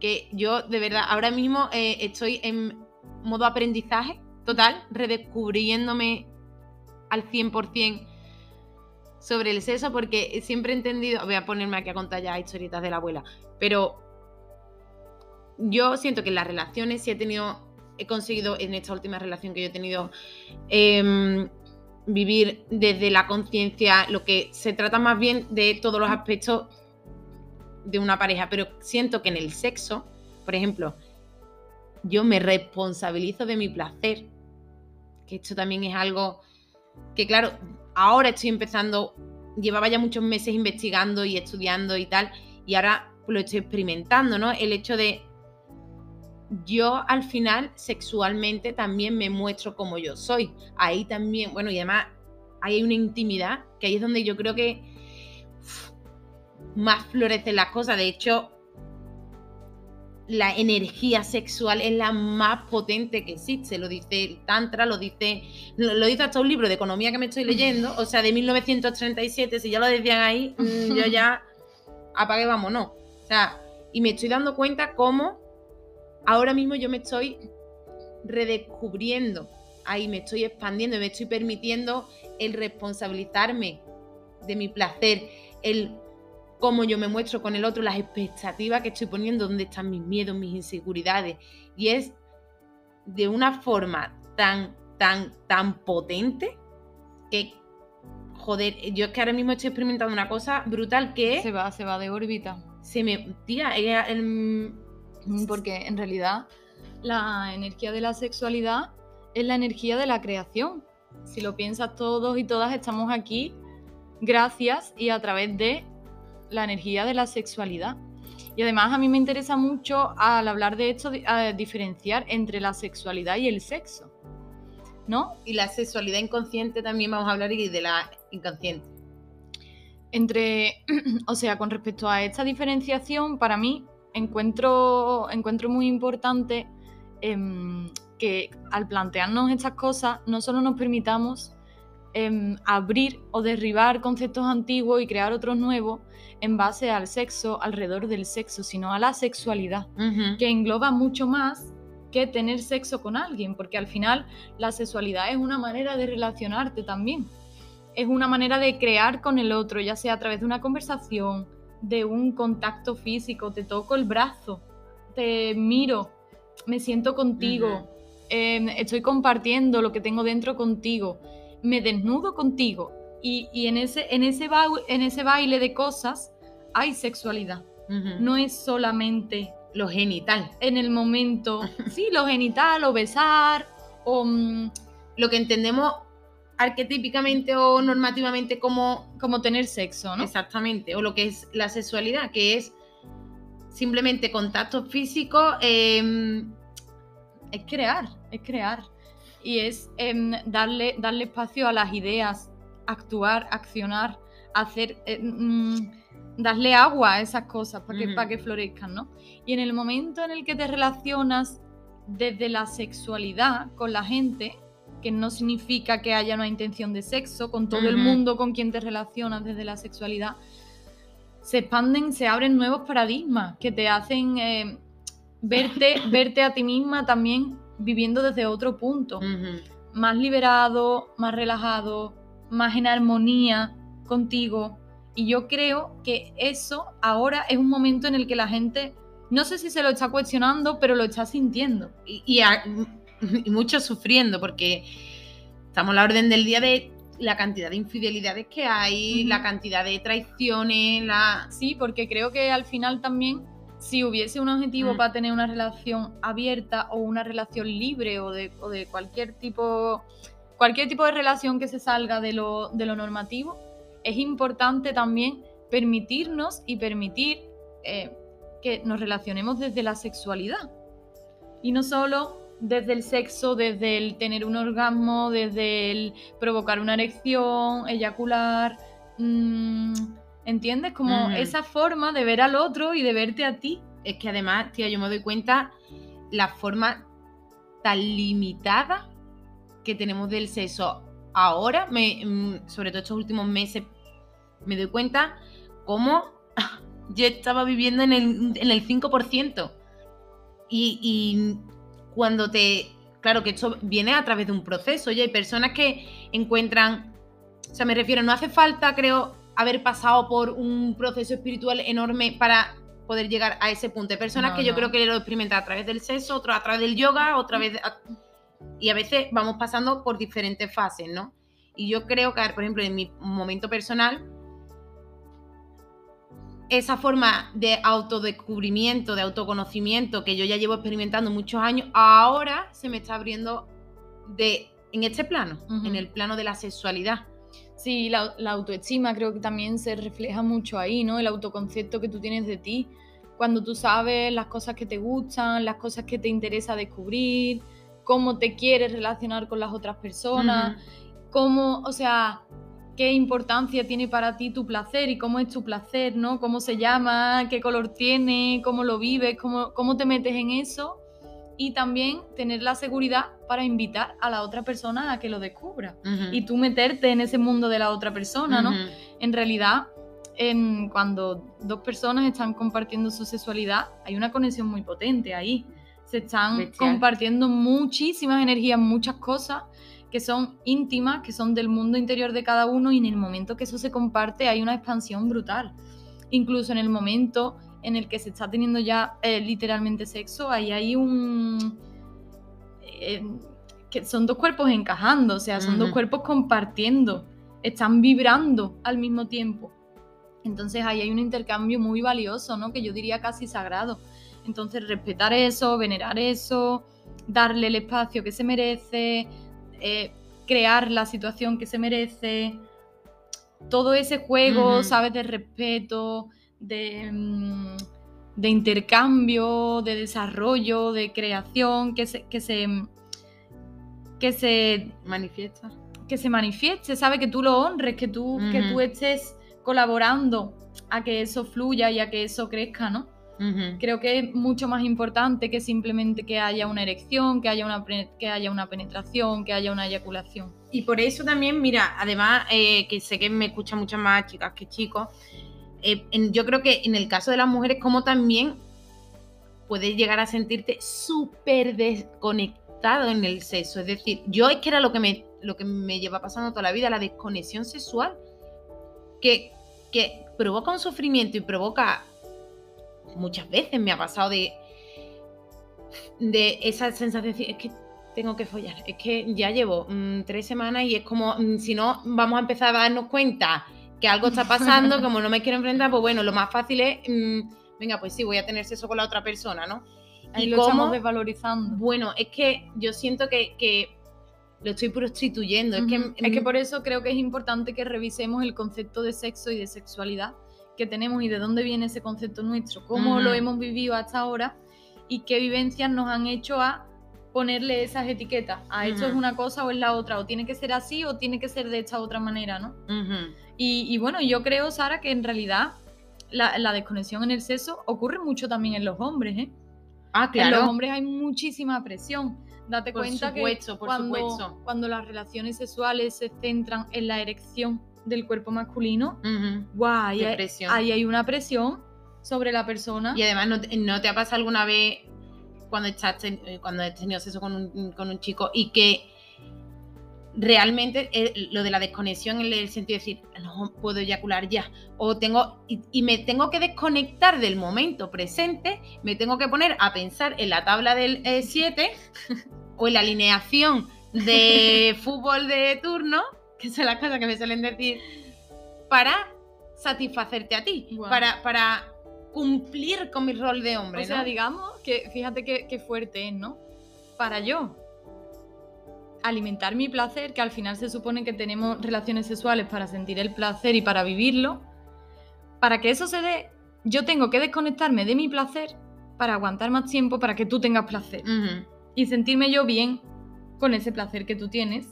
Que yo de verdad ahora mismo eh, estoy en modo aprendizaje total, redescubriéndome al 100% sobre el sexo, porque siempre he entendido, voy a ponerme aquí a contar ya historietas de la abuela, pero yo siento que en las relaciones sí he tenido, he conseguido en esta última relación que yo he tenido, em, vivir desde la conciencia, lo que se trata más bien de todos los aspectos de una pareja, pero siento que en el sexo, por ejemplo, yo me responsabilizo de mi placer, que esto también es algo que claro, ahora estoy empezando, llevaba ya muchos meses investigando y estudiando y tal, y ahora lo estoy experimentando, ¿no? El hecho de yo al final sexualmente también me muestro como yo soy. Ahí también, bueno, y además ahí hay una intimidad, que ahí es donde yo creo que más florecen las cosas. De hecho, la energía sexual es la más potente que existe. Lo dice el Tantra, lo dice, lo, dice hasta un libro de economía que me estoy leyendo, [LAUGHS] o sea, de 1937. Si ya lo decían ahí, mm, yo ya apague, vámonos. O sea, y me estoy dando cuenta cómo ahora mismo yo me estoy redescubriendo, ahí me estoy expandiendo, me estoy permitiendo el responsabilizarme de mi placer, el cómo yo me muestro con el otro, las expectativas que estoy poniendo, dónde están mis miedos, mis inseguridades. Y es de una forma tan, tan, tan potente que, joder, yo es que ahora mismo estoy experimentando una cosa brutal que... Se va, se va de órbita. Se me... Tía, el, Mm, porque en realidad la energía de la sexualidad es la energía de la creación. Si lo piensas todos y todas estamos aquí gracias y a través de la energía de la sexualidad. Y además a mí me interesa mucho al hablar de esto diferenciar entre la sexualidad y el sexo. ¿No? Y la sexualidad inconsciente también vamos a hablar y de la inconsciente. Entre, [CLEARS THROAT] o sea, con respecto a esta diferenciación, para mí encuentro, encuentro muy importante em, que al plantearnos estas cosas no solo nos permitamos em, abrir o derribar conceptos antiguos y crear otros nuevos en base al sexo, alrededor del sexo, sino a la sexualidad, que engloba mucho más que tener sexo con alguien, porque al final la sexualidad es una manera de relacionarte también. Es una manera de crear con el otro, ya sea a través de una conversación, de un contacto físico, te toco el brazo, te miro, me siento contigo, em, estoy compartiendo lo que tengo dentro contigo, me desnudo contigo. Y, en, ese, en, ese en ese baile de cosas hay sexualidad. No es solamente lo genital. En el momento, [LAUGHS] sí, lo genital o besar o... Mm, lo que entendemos arquetípicamente o normativamente como... Como tener sexo, ¿no? Exactamente, o lo que es la sexualidad, que es simplemente contacto físico. Em, es crear, es crear. Y es em, darle, darle espacio a las ideas, actuar, accionar, hacer... Eh, mm, darle agua a esas cosas para que, para que florezcan, ¿no? Y en el momento en el que te relacionas desde la sexualidad con la gente, que no significa que haya una intención de sexo, con todo el mundo con quien te relacionas desde la sexualidad, se expanden, se abren nuevos paradigmas que te hacen eh, verte, [LAUGHS] verte a ti misma también viviendo desde otro punto, más liberado, más relajado, más en armonía contigo. Y yo creo que eso ahora es un momento en el que la gente, no sé si se lo está cuestionando, pero lo está sintiendo. Y, y [LAUGHS] muchos sufriendo, porque estamos a la orden del día de la cantidad de infidelidades que hay, la cantidad de traiciones, la... Sí, porque creo que al final también, si hubiese un objetivo mm. para tener una relación abierta o una relación libre o de, de cualquier tipo cualquier tipo de relación que se salga de lo, de lo normativo, es importante también permitirnos y permitir eh, que nos relacionemos desde la sexualidad. Y no solo desde el sexo, desde el tener un orgasmo, desde el provocar una erección, eyacular. Mm, ¿Entiendes? Como esa forma de ver al otro y de verte a ti. Es que además, tía, yo me doy cuenta la forma tan limitada que tenemos del sexo. Ahora, me, mm, sobre todo estos últimos meses, me doy cuenta cómo [LAUGHS] yo estaba viviendo en el, en el 5%. Y, y cuando te... Claro que esto viene a través de un proceso y hay personas que encuentran... O sea, me refiero, no hace falta, creo, haber pasado por un proceso espiritual enorme para poder llegar a ese punto. Hay personas que yo creo que lo experimentan a través del sexo, otras a través del yoga, otra vez... Y a veces vamos pasando por diferentes fases, ¿no? Y yo creo que, por ejemplo, en mi momento personal, esa forma de autodescubrimiento, de autoconocimiento que yo ya llevo experimentando muchos años, ahora se me está abriendo de, en este plano, en el plano de la sexualidad. Sí, la, la, autoestima creo que también se refleja mucho ahí, ¿no? El autoconcepto que tú tienes de ti. Cuando tú sabes las cosas que te gustan, las cosas que te interesa descubrir, cómo te quieres relacionar con las otras personas, cómo, o sea, qué importancia tiene para ti tu placer y cómo es tu placer, ¿no? Cómo se llama, qué color tiene, cómo lo vives, cómo, cómo te metes en eso. Y también tener la seguridad para invitar a la otra persona a que lo descubra. Y tú meterte en ese mundo de la otra persona, ¿no? En realidad, en, cuando dos personas están compartiendo su sexualidad, hay una conexión muy potente ahí. Se están compartiendo muchísimas energías, muchas cosas que son íntimas, que son del mundo interior de cada uno y en el momento que eso se comparte hay una expansión brutal. Incluso en el momento en el que se está teniendo ya eh, literalmente sexo, ahí hay un... Eh, que son dos cuerpos encajando, o sea, son dos cuerpos compartiendo, están vibrando al mismo tiempo. Entonces ahí hay un intercambio muy valioso, ¿no? Que yo diría casi sagrado. Entonces respetar eso, venerar eso, darle el espacio que se merece, eh, crear la situación que se merece, todo ese juego, ¿sabes? De respeto, de, mm, de, intercambio, de desarrollo, de creación, que se, que se, que se manifiesta. Que se manifieste, ¿sabes? Que tú lo honres, que tú, que tú estés colaborando a que eso fluya y a que eso crezca, ¿no? Creo que es mucho más importante que simplemente que haya una erección, que haya una, que haya una penetración, que haya una eyaculación. Y por eso también, mira, además, eh, que sé que me escuchan muchas más chicas que chicos, eh, yo creo que en el caso de las mujeres, como también puedes llegar a sentirte súper desconectado en el sexo. Es decir, yo es que era lo que me, lo que me lleva pasando toda la vida, la desconexión sexual, que, que provoca un sufrimiento y provoca muchas veces me ha pasado de, de esa sensación de es que tengo que follar, es que ya llevo mm, tres semanas y es como, mm, si no, vamos a empezar a darnos cuenta que algo está pasando, [LAUGHS] como no me quiero enfrentar, pues bueno, lo más fácil es, mm, venga, pues sí, voy a tener sexo con la otra persona, ¿no? y lo estamos desvalorizando. Bueno, es que yo siento que, lo estoy prostituyendo. es, que, es que por eso creo que es importante que revisemos el concepto de sexo y de sexualidad que tenemos y de dónde viene ese concepto nuestro, cómo lo hemos vivido hasta ahora y qué vivencias nos han hecho a ponerle esas etiquetas. A esto es una cosa o es la otra, o tiene que ser así o tiene que ser de esta otra manera, ¿no? y, bueno, yo creo, Sara, que en realidad la, desconexión en el sexo ocurre mucho también en los hombres, ¿eh? Ah, claro. En los hombres hay muchísima presión. Date cuenta que por cuando, cuando las relaciones sexuales se centran en la erección del cuerpo masculino, guay, ahí, hay una presión sobre la persona. Y además, ¿no, te ha pasado alguna vez cuando, estás cuando has tenido sexo con un, chico y que realmente eh, lo de la desconexión en el sentido de decir, no puedo eyacular ya, o tengo, y, me tengo que desconectar del momento presente, me tengo que poner a pensar en la tabla del 7 eh, [LAUGHS] o en la alineación de [LAUGHS] fútbol de turno que son las cosas que me suelen decir, para satisfacerte a ti, para, para cumplir con mi rol de hombre. O sea, digamos que fíjate qué, fuerte es, ¿no? Para yo alimentar mi placer, que al final se supone que tenemos relaciones sexuales para sentir el placer y para vivirlo, para que eso se dé, yo tengo que desconectarme de mi placer para aguantar más tiempo para que tú tengas placer y sentirme yo bien con ese placer que tú tienes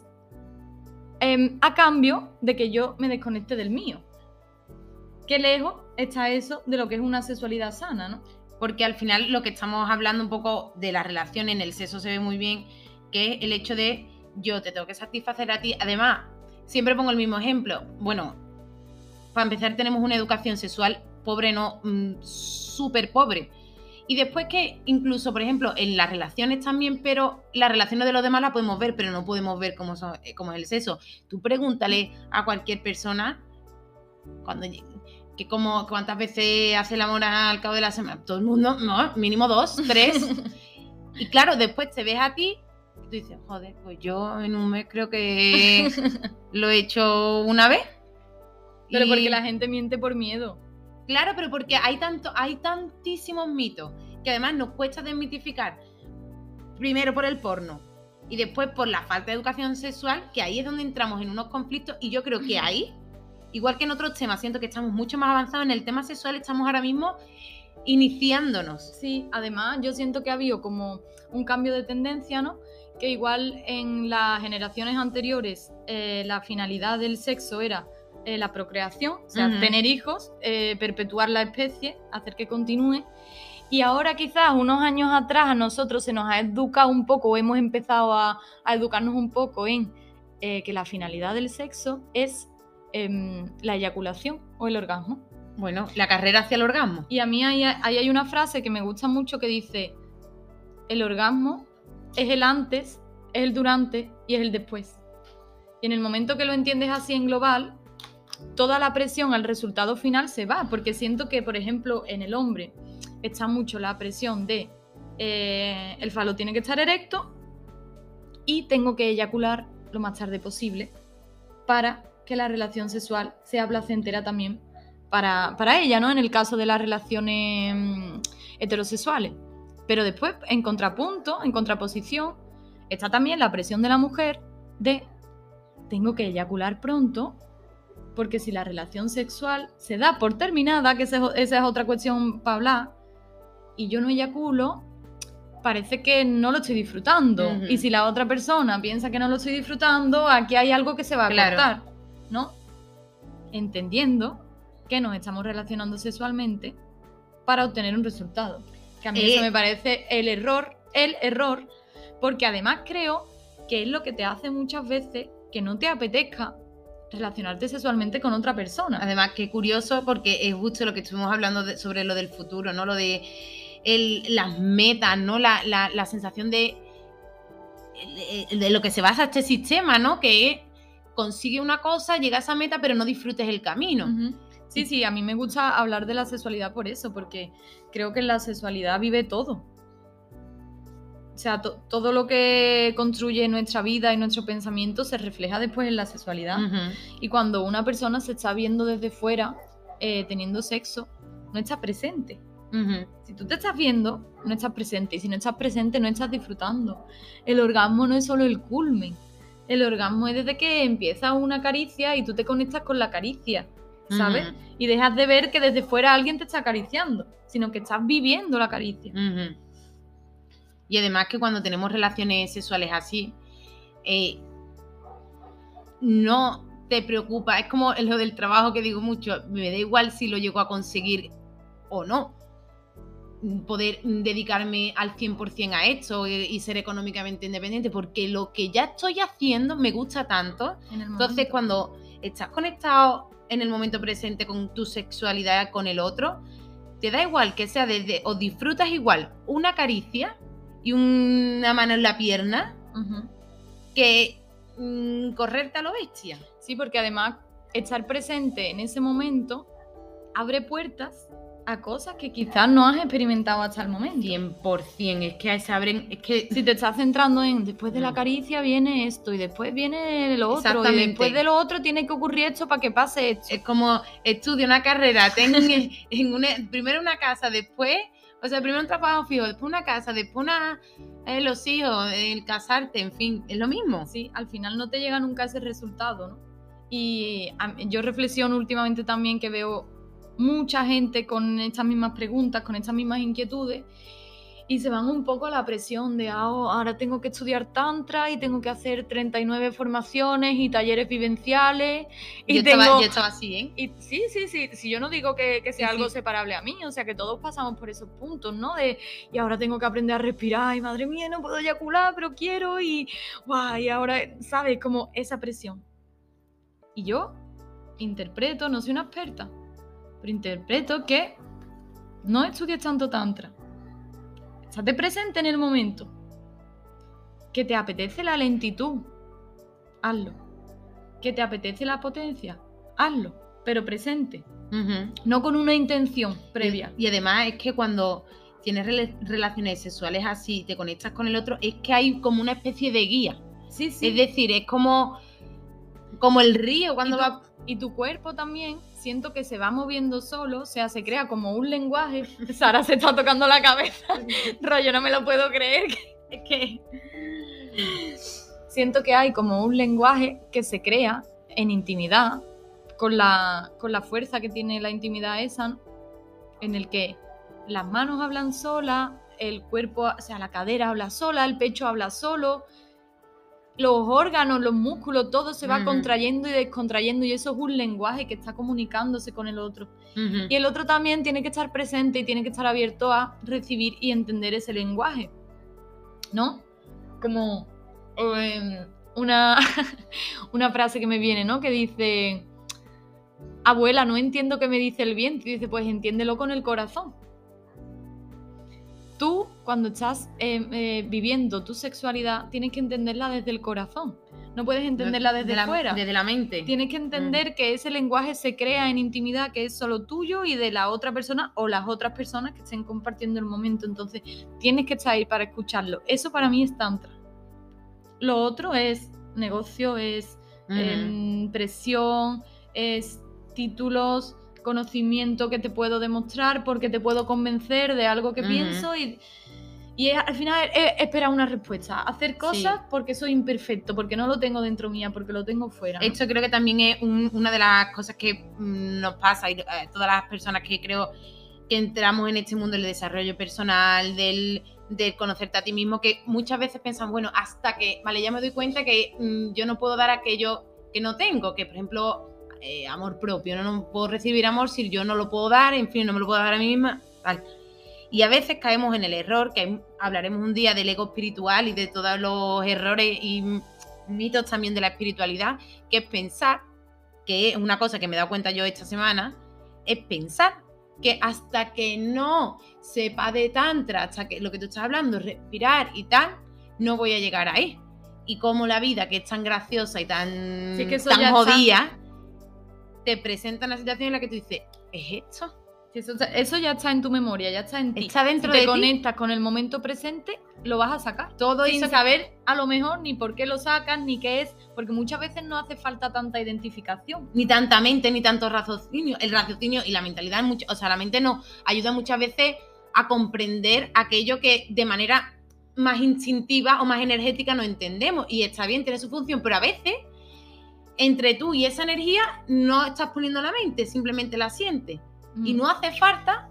Em, a cambio de que yo me desconecte del mío. Qué lejos está eso de lo que es una sexualidad sana, ¿no? Porque al final lo que estamos hablando un poco de la relación en el sexo se ve muy bien, que es el hecho de yo te tengo que satisfacer a ti. Además, siempre pongo el mismo ejemplo. Bueno, para empezar tenemos una educación sexual pobre, no, mm, súper pobre y después que incluso, por ejemplo, en las relaciones también, pero las relaciones de los demás las podemos ver, pero no podemos ver cómo, son, eh, cómo es el sexo. Tú pregúntale a cualquier persona cuando que como cuántas veces hace el amor al cabo de la semana. Todo el mundo, no, mínimo dos, tres. [LAUGHS] y claro, después te ves a ti Tú dices, joder, pues yo en un mes creo que [LAUGHS] lo he hecho una vez. Pero porque la gente miente por miedo. Claro, pero porque hay tanto, hay tantísimos mitos que además nos cuesta desmitificar. Primero por el porno y después por la falta de educación sexual, que ahí es donde entramos en unos conflictos y yo creo que ahí, igual que en otros temas, siento que estamos mucho más avanzados en el tema sexual, estamos ahora mismo iniciándonos. Sí, además yo siento que ha habido como un cambio de tendencia, ¿no? Que igual en las generaciones anteriores eh, la finalidad del sexo era eh, la procreación, o sea, tener hijos, eh, perpetuar la especie, hacer que continúe. Y ahora quizás unos años atrás a nosotros se nos ha educado un poco, o hemos empezado a, educarnos un poco en que la finalidad del sexo es em, la eyaculación o el orgasmo. Bueno, la carrera hacia el orgasmo. Y a mí ahí, hay una frase que me gusta mucho que dice, el orgasmo es el antes, es el durante y es el después. Y en el momento que lo entiendes así en global, toda la presión al resultado final se va, porque siento que, por ejemplo, en el hombre está mucho la presión de eh, el falo tiene que estar erecto y tengo que eyacular lo más tarde posible para que la relación sexual sea placentera también para, ella, ¿no? En el caso de las relaciones mm, heterosexuales. Pero después, en contrapunto, en contraposición, está también la presión de la mujer de tengo que eyacular pronto, porque si la relación sexual se da por terminada, que esa es otra cuestión para hablar, y yo no eyaculo, parece que no lo estoy disfrutando. Y si la otra persona piensa que no lo estoy disfrutando, aquí hay algo que se va a cortar, ¿no? Entendiendo que nos estamos relacionando sexualmente para obtener un resultado. Que a mí eso eh. me parece el error, el error, porque además creo que es lo que te hace muchas veces que no te apetezca relacionarte sexualmente con otra persona. Además, qué curioso porque es justo lo que estuvimos hablando sobre lo del futuro, ¿no? Lo de las metas, ¿no? La, sensación de, de, lo que se basa este sistema, ¿no? Que consigue una cosa, llega a esa meta, pero no disfrutes el camino. Sí, sí, a mí me gusta hablar de la sexualidad por eso, porque creo que en la sexualidad vive todo. O sea, todo lo que construye nuestra vida y nuestro pensamiento se refleja después en la sexualidad. Y cuando una persona se está viendo desde fuera eh, teniendo sexo, no está presente. Si tú te estás viendo, no estás presente. Y si no estás presente, no estás disfrutando. El orgasmo no es solo el culmen. El orgasmo es desde que empieza una caricia y tú te conectas con la caricia. ¿sabes? Y dejas de ver que desde fuera alguien te está acariciando, sino que estás viviendo la caricia. Y además que cuando tenemos relaciones sexuales así, eh, no te preocupa, es como lo del trabajo que digo mucho, me da igual si lo llego a conseguir o no. Poder dedicarme al 100% a esto y ser económicamente independiente, porque lo que ya estoy haciendo me gusta tanto. Entonces, cuando estás conectado en el momento presente con tu sexualidad con el otro, te da igual que sea desde, o disfrutas igual una caricia y una mano en la pierna que mm, correrte a lo bestia. Sí, porque además estar presente en ese momento abre puertas a cosas que quizás no has experimentado hasta el momento. 100%, es que se abren, es que... Si te estás centrando en después de la mm. caricia viene esto y después viene lo otro y después de lo otro tiene que ocurrir esto para que pase esto. Es como estudia una carrera, ten en una, primero una casa, después, o sea, primero un trabajo fijo, después una casa, después una, eh, los hijos, el casarte, en fin, es lo mismo. Sí, al final no te llega nunca ese resultado, ¿no? Y yo reflexiono últimamente también que veo mucha gente con estas mismas preguntas, con estas mismas inquietudes, y se van un poco a la presión de ah, oh, ahora tengo que estudiar tantra y tengo que hacer 39 formaciones y talleres vivenciales. Y yo, tengo... estaba, así, ¿eh? Y, sí, sí, sí, si yo no digo que, sea algo separable a mí, o sea que todos pasamos por esos puntos, ¿no? De, y ahora tengo que aprender a respirar, y madre mía, no puedo eyacular, pero quiero, y, wow, y ahora, ¿sabes? Como esa presión. Y yo interpreto, no soy una experta, pero interpreto que no estudies tanto tantra. Estate presente en el momento. Que te apetece la lentitud, hazlo. Que te apetece la potencia, hazlo, pero presente. No con una intención previa. Y, además es que cuando tienes relaciones sexuales así, te conectas con el otro, es que hay como una especie de guía. Sí, sí. Es decir, es como, como el río cuando va... Y tu cuerpo también, siento que se va moviendo solo, o sea, se crea como un lenguaje. [LAUGHS] Sara se está tocando la cabeza. [LAUGHS] Rollo, no me lo puedo creer. Siento que hay como un lenguaje que se crea en intimidad, con la, con la fuerza que tiene la intimidad esa, en el que las manos hablan sola, el cuerpo, o sea, la cadera habla sola, el pecho habla solo, los órganos, los músculos, todo se va contrayendo y descontrayendo y eso es un lenguaje que está comunicándose con el otro. Y el otro también tiene que estar presente y tiene que estar abierto a recibir y entender ese lenguaje. ¿No? Como em, una, [LAUGHS] una frase que me viene, ¿no? Que dice, abuela, no entiendo qué me dice el viento. Y dice, pues entiéndelo con el corazón tú cuando estás eh, eh, viviendo tu sexualidad tienes que entenderla desde el corazón. No puedes entenderla desde la, fuera. Desde la mente. Tienes que entender mm. que ese lenguaje se crea en intimidad, que es solo tuyo y de la otra persona o las otras personas que estén compartiendo el momento. Entonces, tienes que estar ahí para escucharlo. Eso para mí es tantra. Lo otro es negocio, es em, presión, es títulos, conocimiento que te puedo demostrar porque te puedo convencer de algo que pienso y, y al final es esperar una respuesta, hacer cosas porque soy imperfecto, porque no lo tengo dentro mía, porque lo tengo fuera. Esto creo que también es una de las cosas que mm, nos pasa y a eh, todas las personas que creo que entramos en este mundo del desarrollo personal, del, conocerte a ti mismo, que muchas veces piensan, bueno, hasta que, vale, ya me doy cuenta que mm, yo no puedo dar aquello que no tengo, que por ejemplo eh, amor propio, ¿no? no puedo recibir amor si yo no lo puedo dar, en fin, no me lo puedo dar a mí misma, Y a veces caemos en el error, que hablaremos un día del ego espiritual y de todos los errores y mitos también de la espiritualidad, que es pensar, que es una cosa que me he dado cuenta yo esta semana, es pensar que hasta que no sepa de tantra, hasta que lo que tú estás hablando, respirar y tal, no voy a llegar ahí. Y como la vida, que es tan graciosa y tan, tan jodida, te presenta una situación en la que tú dices, ¿es esto? Eso, ya está en tu memoria, ya está en ti. Está dentro si te conectas con el momento presente, lo vas a sacar. Todo sin saber a lo mejor ni por qué lo sacas, ni qué es, porque muchas veces no hace falta tanta identificación. Ni tanta mente, ni tanto raciocinio. El raciocinio y la mentalidad, mucho, o sea, la mente no ayuda muchas veces a comprender aquello que de manera más instintiva o más energética no entendemos. Y está bien, tiene su función, pero a veces entre tú y esa energía no estás poniendo la mente, simplemente la sientes. Y mm. no hace falta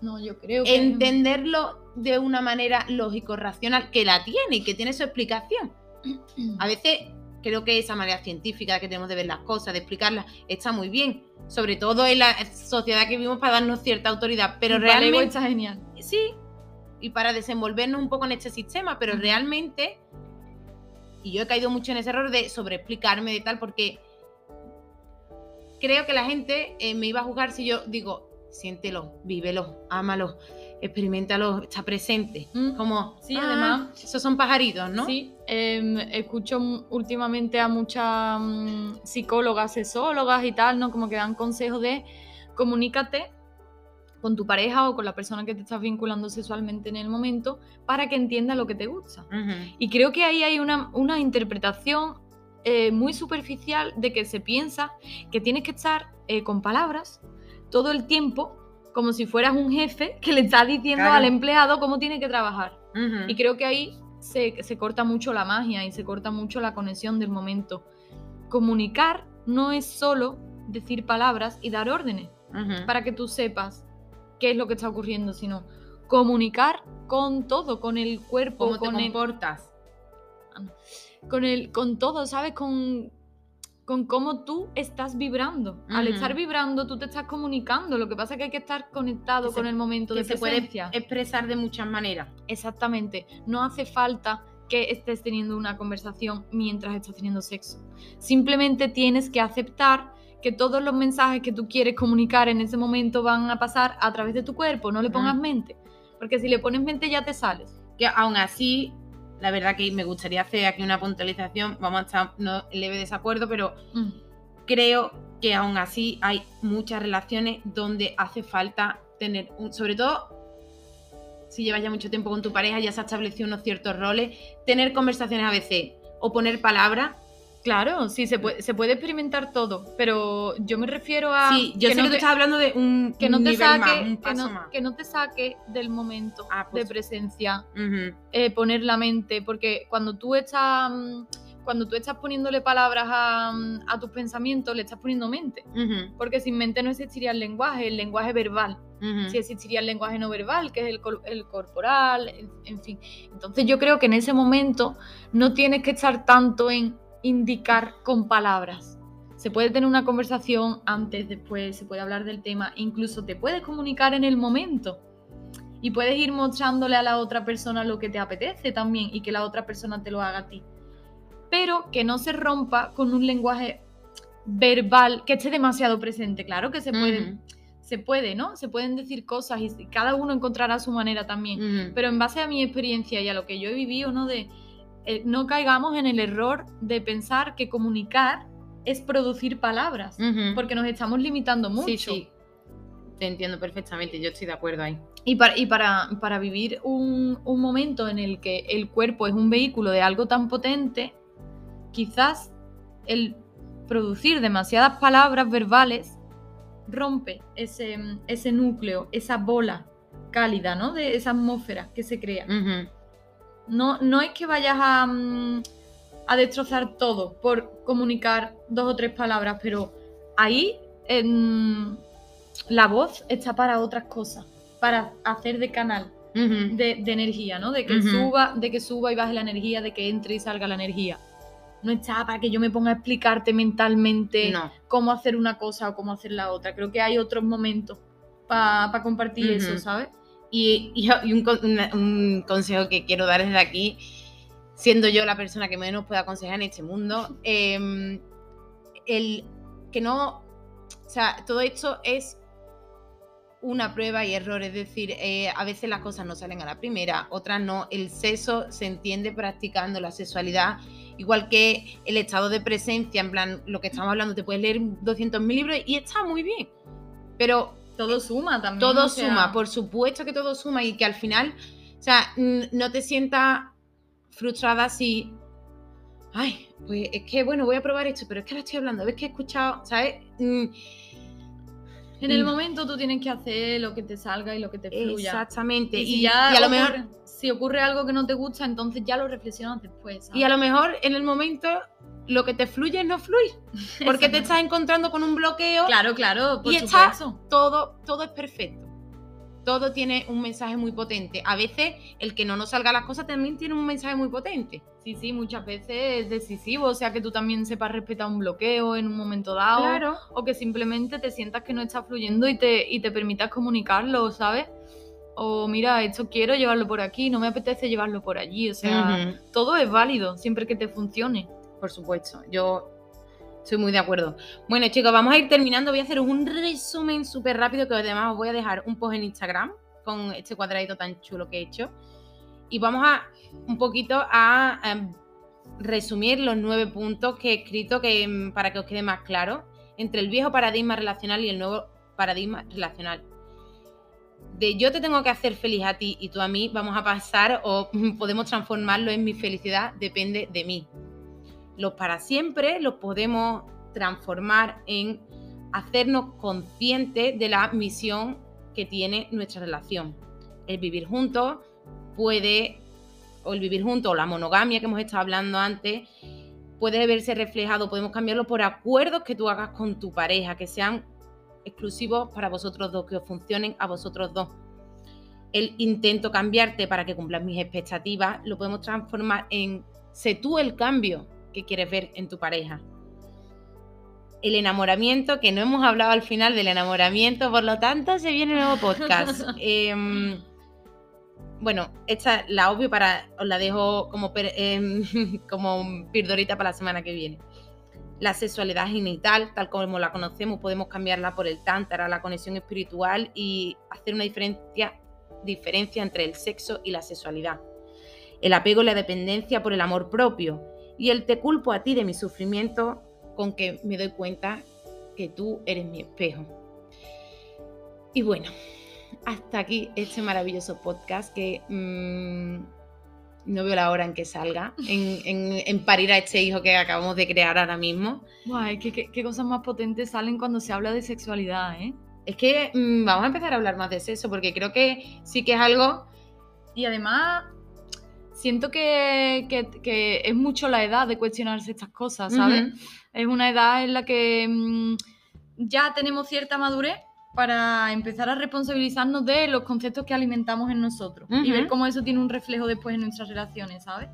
no, yo creo entenderlo de una manera lógico-racional, que la tiene y que tiene su explicación. [CLEARS THROAT] A veces creo que esa manera científica que tenemos de ver las cosas, de explicarlas, está muy bien. Sobre todo en la sociedad que vivimos para darnos cierta autoridad. Pero realmente. está genial. Sí. Y para desenvolvernos un poco en este sistema. Pero realmente y yo he caído mucho en ese error de sobreexplicarme de tal, porque creo que la gente eh, me iba a juzgar si yo digo, siéntelo, vívelo, ámalo, experimentalo, está presente. Mm. Como, sí, además. Esos son pajaritos, ¿no? Sí, em, escucho últimamente a muchas mm, psicólogas, sexólogas y tal, ¿no? Como que dan consejos de comunícate con tu pareja o con la persona que te estás vinculando sexualmente en el momento para que entienda lo que te gusta. Y creo que ahí hay una, una interpretación eh, muy superficial de que se piensa que tienes que estar eh, con palabras todo el tiempo como si fueras un jefe que le está diciendo al empleado cómo tiene que trabajar. Y creo que ahí se, se corta mucho la magia y se corta mucho la conexión del momento. Comunicar no es solo decir palabras y dar órdenes para que tú sepas qué es lo que está ocurriendo, sino comunicar con todo, con el cuerpo, ¿Cómo con te comportas? Ah, con el, con todo, ¿sabes? Con, con cómo tú estás vibrando. Al estar vibrando, tú te estás comunicando. Lo que pasa es que hay que estar conectado con el momento de se puede expresar de muchas maneras. Exactamente. No hace falta que estés teniendo una conversación mientras estás teniendo sexo. Simplemente tienes que aceptar que todos los mensajes que tú quieres comunicar en ese momento van a pasar a través de tu cuerpo, no le pongas mente, porque si le pones mente ya te sales. Que aún así, la verdad que me gustaría hacer aquí una puntualización, vamos a estar no leve desacuerdo, pero mm. creo que aún así hay muchas relaciones donde hace falta tener, sobre todo si llevas ya mucho tiempo con tu pareja, ya se ha establecido unos ciertos roles, tener conversaciones a veces o poner palabras. Claro, sí, se puede, se puede experimentar todo, pero yo me refiero a... Sí, yo sé que tú estás hablando de un, que no un te nivel saque, más, un que, no, más. que no te saque del momento Ah, pues. de presencia, Ujú, eh, poner la mente, porque cuando tú estás... mm, Cuando tú estás poniéndole palabras a, mm, a tus pensamientos, le estás poniendo mente. Porque sin mente no existiría el lenguaje, el lenguaje verbal. ujú. si existiría el lenguaje no verbal, que es el corporal, en, en fin. Entonces yo creo que en ese momento no tienes que estar tanto en indicar con palabras. Se puede tener una conversación antes, después, se puede hablar del tema, incluso te puedes comunicar en el momento. Y puedes ir mostrándole a la otra persona lo que te apetece también y que la otra persona te lo haga a ti. Pero que no se rompa con un lenguaje verbal que esté demasiado presente. Claro que se puede, se puede, ¿no? Se pueden decir cosas y cada uno encontrará su manera también. Pero en base a mi experiencia y a lo que yo he vivido, ¿no? De eh, no caigamos en el error de pensar que comunicar es producir palabras, porque nos estamos limitando mucho. Sí, sí. Te entiendo perfectamente, yo estoy de acuerdo ahí. Y, para, y para, para vivir un, un momento en el que el cuerpo es un vehículo de algo tan potente, quizás el producir demasiadas palabras verbales rompe ese, ese núcleo, esa bola cálida, ¿no? De esa atmósfera que se crea. Ujú. No, no es que vayas a, mm, a destrozar todo por comunicar dos o tres palabras, pero ahí en, la voz está para otras cosas, para hacer de canal de, de energía, ¿no? De que suba, de que suba y baje la energía, de que entre y salga la energía. No está para que yo me ponga a explicarte mentalmente No. cómo hacer una cosa o cómo hacer la otra. Creo que hay otros momentos para compartir eso. ¿sabes? Y, un, un consejo que quiero dar desde aquí, siendo yo la persona que menos puede aconsejar en este mundo, em, el que no, o sea, todo esto es una prueba y error, es decir, eh, a veces las cosas no salen a la primera, otras no, el sexo se entiende practicando la sexualidad, igual que el estado de presencia, en plan, lo que estamos hablando, te puedes leer 200.000 libros y está muy bien, pero Todo suma también. todo o sea, suma, por supuesto que todo suma y que al final, o sea, no te sientas frustrada si, ay, pues es que bueno, voy a probar esto, pero es que ahora estoy hablando, ves que he escuchado, ¿sabes? Mm, En el Mm. momento tú tienes que hacer lo que te salga y lo que te fluya. Exactamente. Y, Y, si ya y a lo ocurre, mejor, si ocurre algo que no te gusta, entonces ya lo reflexionas después. ¿sabes? y a lo mejor en el momento lo que te fluye es no fluir, porque te estás encontrando con un bloqueo Claro, claro, por y está todo, todo es perfecto. Todo tiene un mensaje muy potente. A veces el que no nos salga las cosas también tiene un mensaje muy potente. Sí, sí, muchas veces es decisivo, o sea, que tú también sepas respetar un bloqueo en un momento dado. Claro. O que simplemente te sientas que no está fluyendo y te, y te permitas comunicarlo, ¿sabes? O mira, esto quiero llevarlo por aquí, no me apetece llevarlo por allí. O sea, todo es válido, siempre que te funcione. Por supuesto, yo estoy muy de acuerdo. Bueno, chicos, vamos a ir terminando. Voy a hacer un resumen súper rápido que además os voy a dejar un post en Instagram con este cuadradito tan chulo que he hecho. Y vamos a un poquito a, resumir los nueve puntos que he escrito que, em, para que os quede más claro entre el viejo paradigma relacional y el nuevo paradigma relacional. De yo te tengo que hacer feliz a ti y tú a mí, vamos a pasar o [LAUGHS] podemos transformarlo en mi felicidad, depende de mí los para siempre los podemos transformar en hacernos conscientes de la misión que tiene nuestra relación. El vivir juntos puede, o el vivir juntos, o la monogamia que hemos estado hablando antes, puede verse reflejado, podemos cambiarlo por acuerdos que tú hagas con tu pareja, que sean exclusivos para vosotros dos, que os funcionen a vosotros dos. El intento cambiarte para que cumplas mis expectativas, lo podemos transformar en sé tú el cambio que quieres ver en tu pareja. El enamoramiento, que no hemos hablado al final del enamoramiento, por lo tanto se viene un nuevo podcast. [LAUGHS] Em, bueno, esta la obvio para, os la dejo como, per- em, [LAUGHS] como pildorita para la semana que viene. La sexualidad genital, tal como la conocemos, podemos cambiarla por el tántara, la conexión espiritual y hacer una diferencia, diferencia entre el sexo y la sexualidad. El apego y la dependencia por el amor propio y el te culpo a ti de mi sufrimiento con que me doy cuenta que tú eres mi espejo. Y bueno, hasta aquí este maravilloso podcast que mm, no veo la hora en que salga, en, parir a este hijo que acabamos de crear ahora mismo. Guay, qué, qué, cosas más potentes salen cuando se habla de sexualidad, ¿eh? Es que mm, vamos a empezar a hablar más de sexo, porque creo que sí que es algo... Y además, siento que, es mucho la edad de cuestionarse estas cosas, ¿sabes? Es una edad en la que mm, ya tenemos cierta madurez para empezar a responsabilizarnos de los conceptos que alimentamos en nosotros y ver cómo eso tiene un reflejo después en nuestras relaciones, ¿sabes?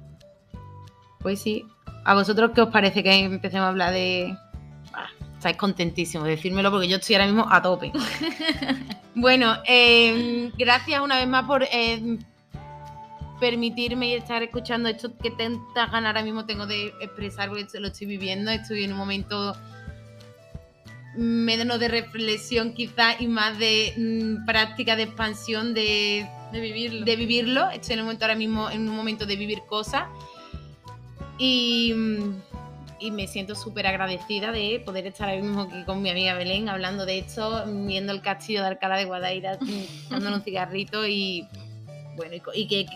Pues sí. ¿A vosotros qué os parece que empecemos a hablar de... Ah, estáis contentísimos de decírmelo porque yo estoy ahora mismo a tope. [LAUGHS] bueno, em, gracias una vez más por em, permitirme estar escuchando esto que tantas ganas ahora mismo tengo de expresar porque lo estoy viviendo. Estoy en un momento menos de reflexión quizás y más de mm, práctica de expansión de, vivirlo. de vivirlo. Estoy en un momento ahora mismo, en un momento de vivir cosas y, y me siento súper agradecida de poder estar ahora mismo aquí con mi amiga Belén hablando de esto, viendo el castillo de Alcalá de Guadaira, dándole un cigarrito y bueno, y, que,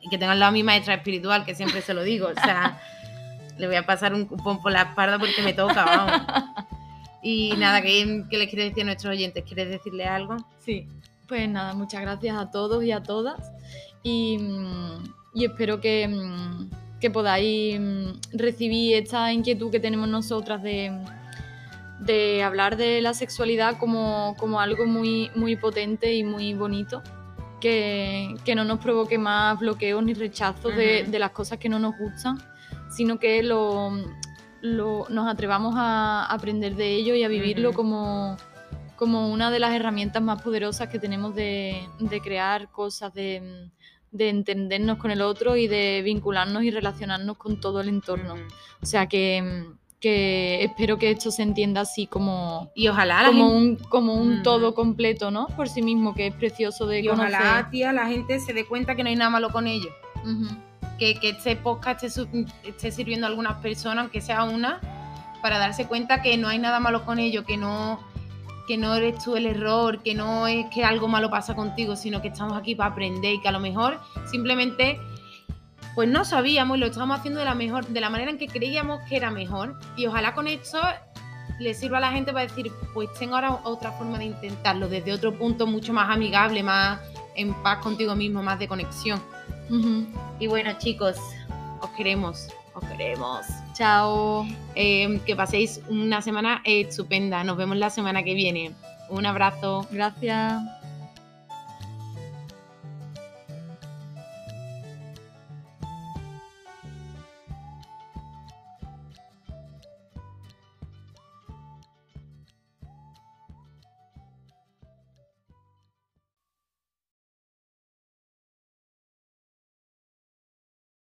y que tengo al lado a mi maestra espiritual, que siempre se lo digo, o sea, [LAUGHS] le voy a pasar un cupón por la espalda porque me toca, vamos. Y nada, ¿qué, les quiere decir a nuestros oyentes? ¿Quieres decirle algo? Sí, pues nada, muchas gracias a todos y a todas. Y, mm, espero que, mm, que, podáis mm, recibir esta inquietud que tenemos nosotras de, de hablar de la sexualidad como, como, algo muy, muy potente y muy bonito. Que, que no nos provoque más bloqueos ni rechazos de, de las cosas que no nos gustan, sino que lo, nos atrevamos a aprender de ello y a vivirlo como, como una de las herramientas más poderosas que tenemos de, crear cosas, de, entendernos con el otro y de vincularnos y relacionarnos con todo el entorno. O sea que, espero que esto se entienda así como, y ojalá como, un, como un todo completo, ¿no? Por sí mismo, que es precioso de y ojalá, tía, la gente se dé cuenta que no hay nada malo con ello que, este podcast esté, sirviendo a algunas personas, aunque sea una, para darse cuenta que no hay nada malo con ello, que no, que no eres tú el error, que no es que algo malo pasa contigo, sino que estamos aquí para aprender y que a lo mejor simplemente pues no sabíamos y lo estamos haciendo de la mejor, de la manera en que creíamos que era mejor. Y ojalá con esto le sirva a la gente para decir, pues tengo ahora otra forma de intentarlo, desde otro punto mucho más amigable, más en paz contigo mismo, más de conexión. Y bueno, chicos, os queremos, os queremos. Chao. Eh, que paséis una semana estupenda. Nos vemos la semana que viene. Un abrazo. Gracias.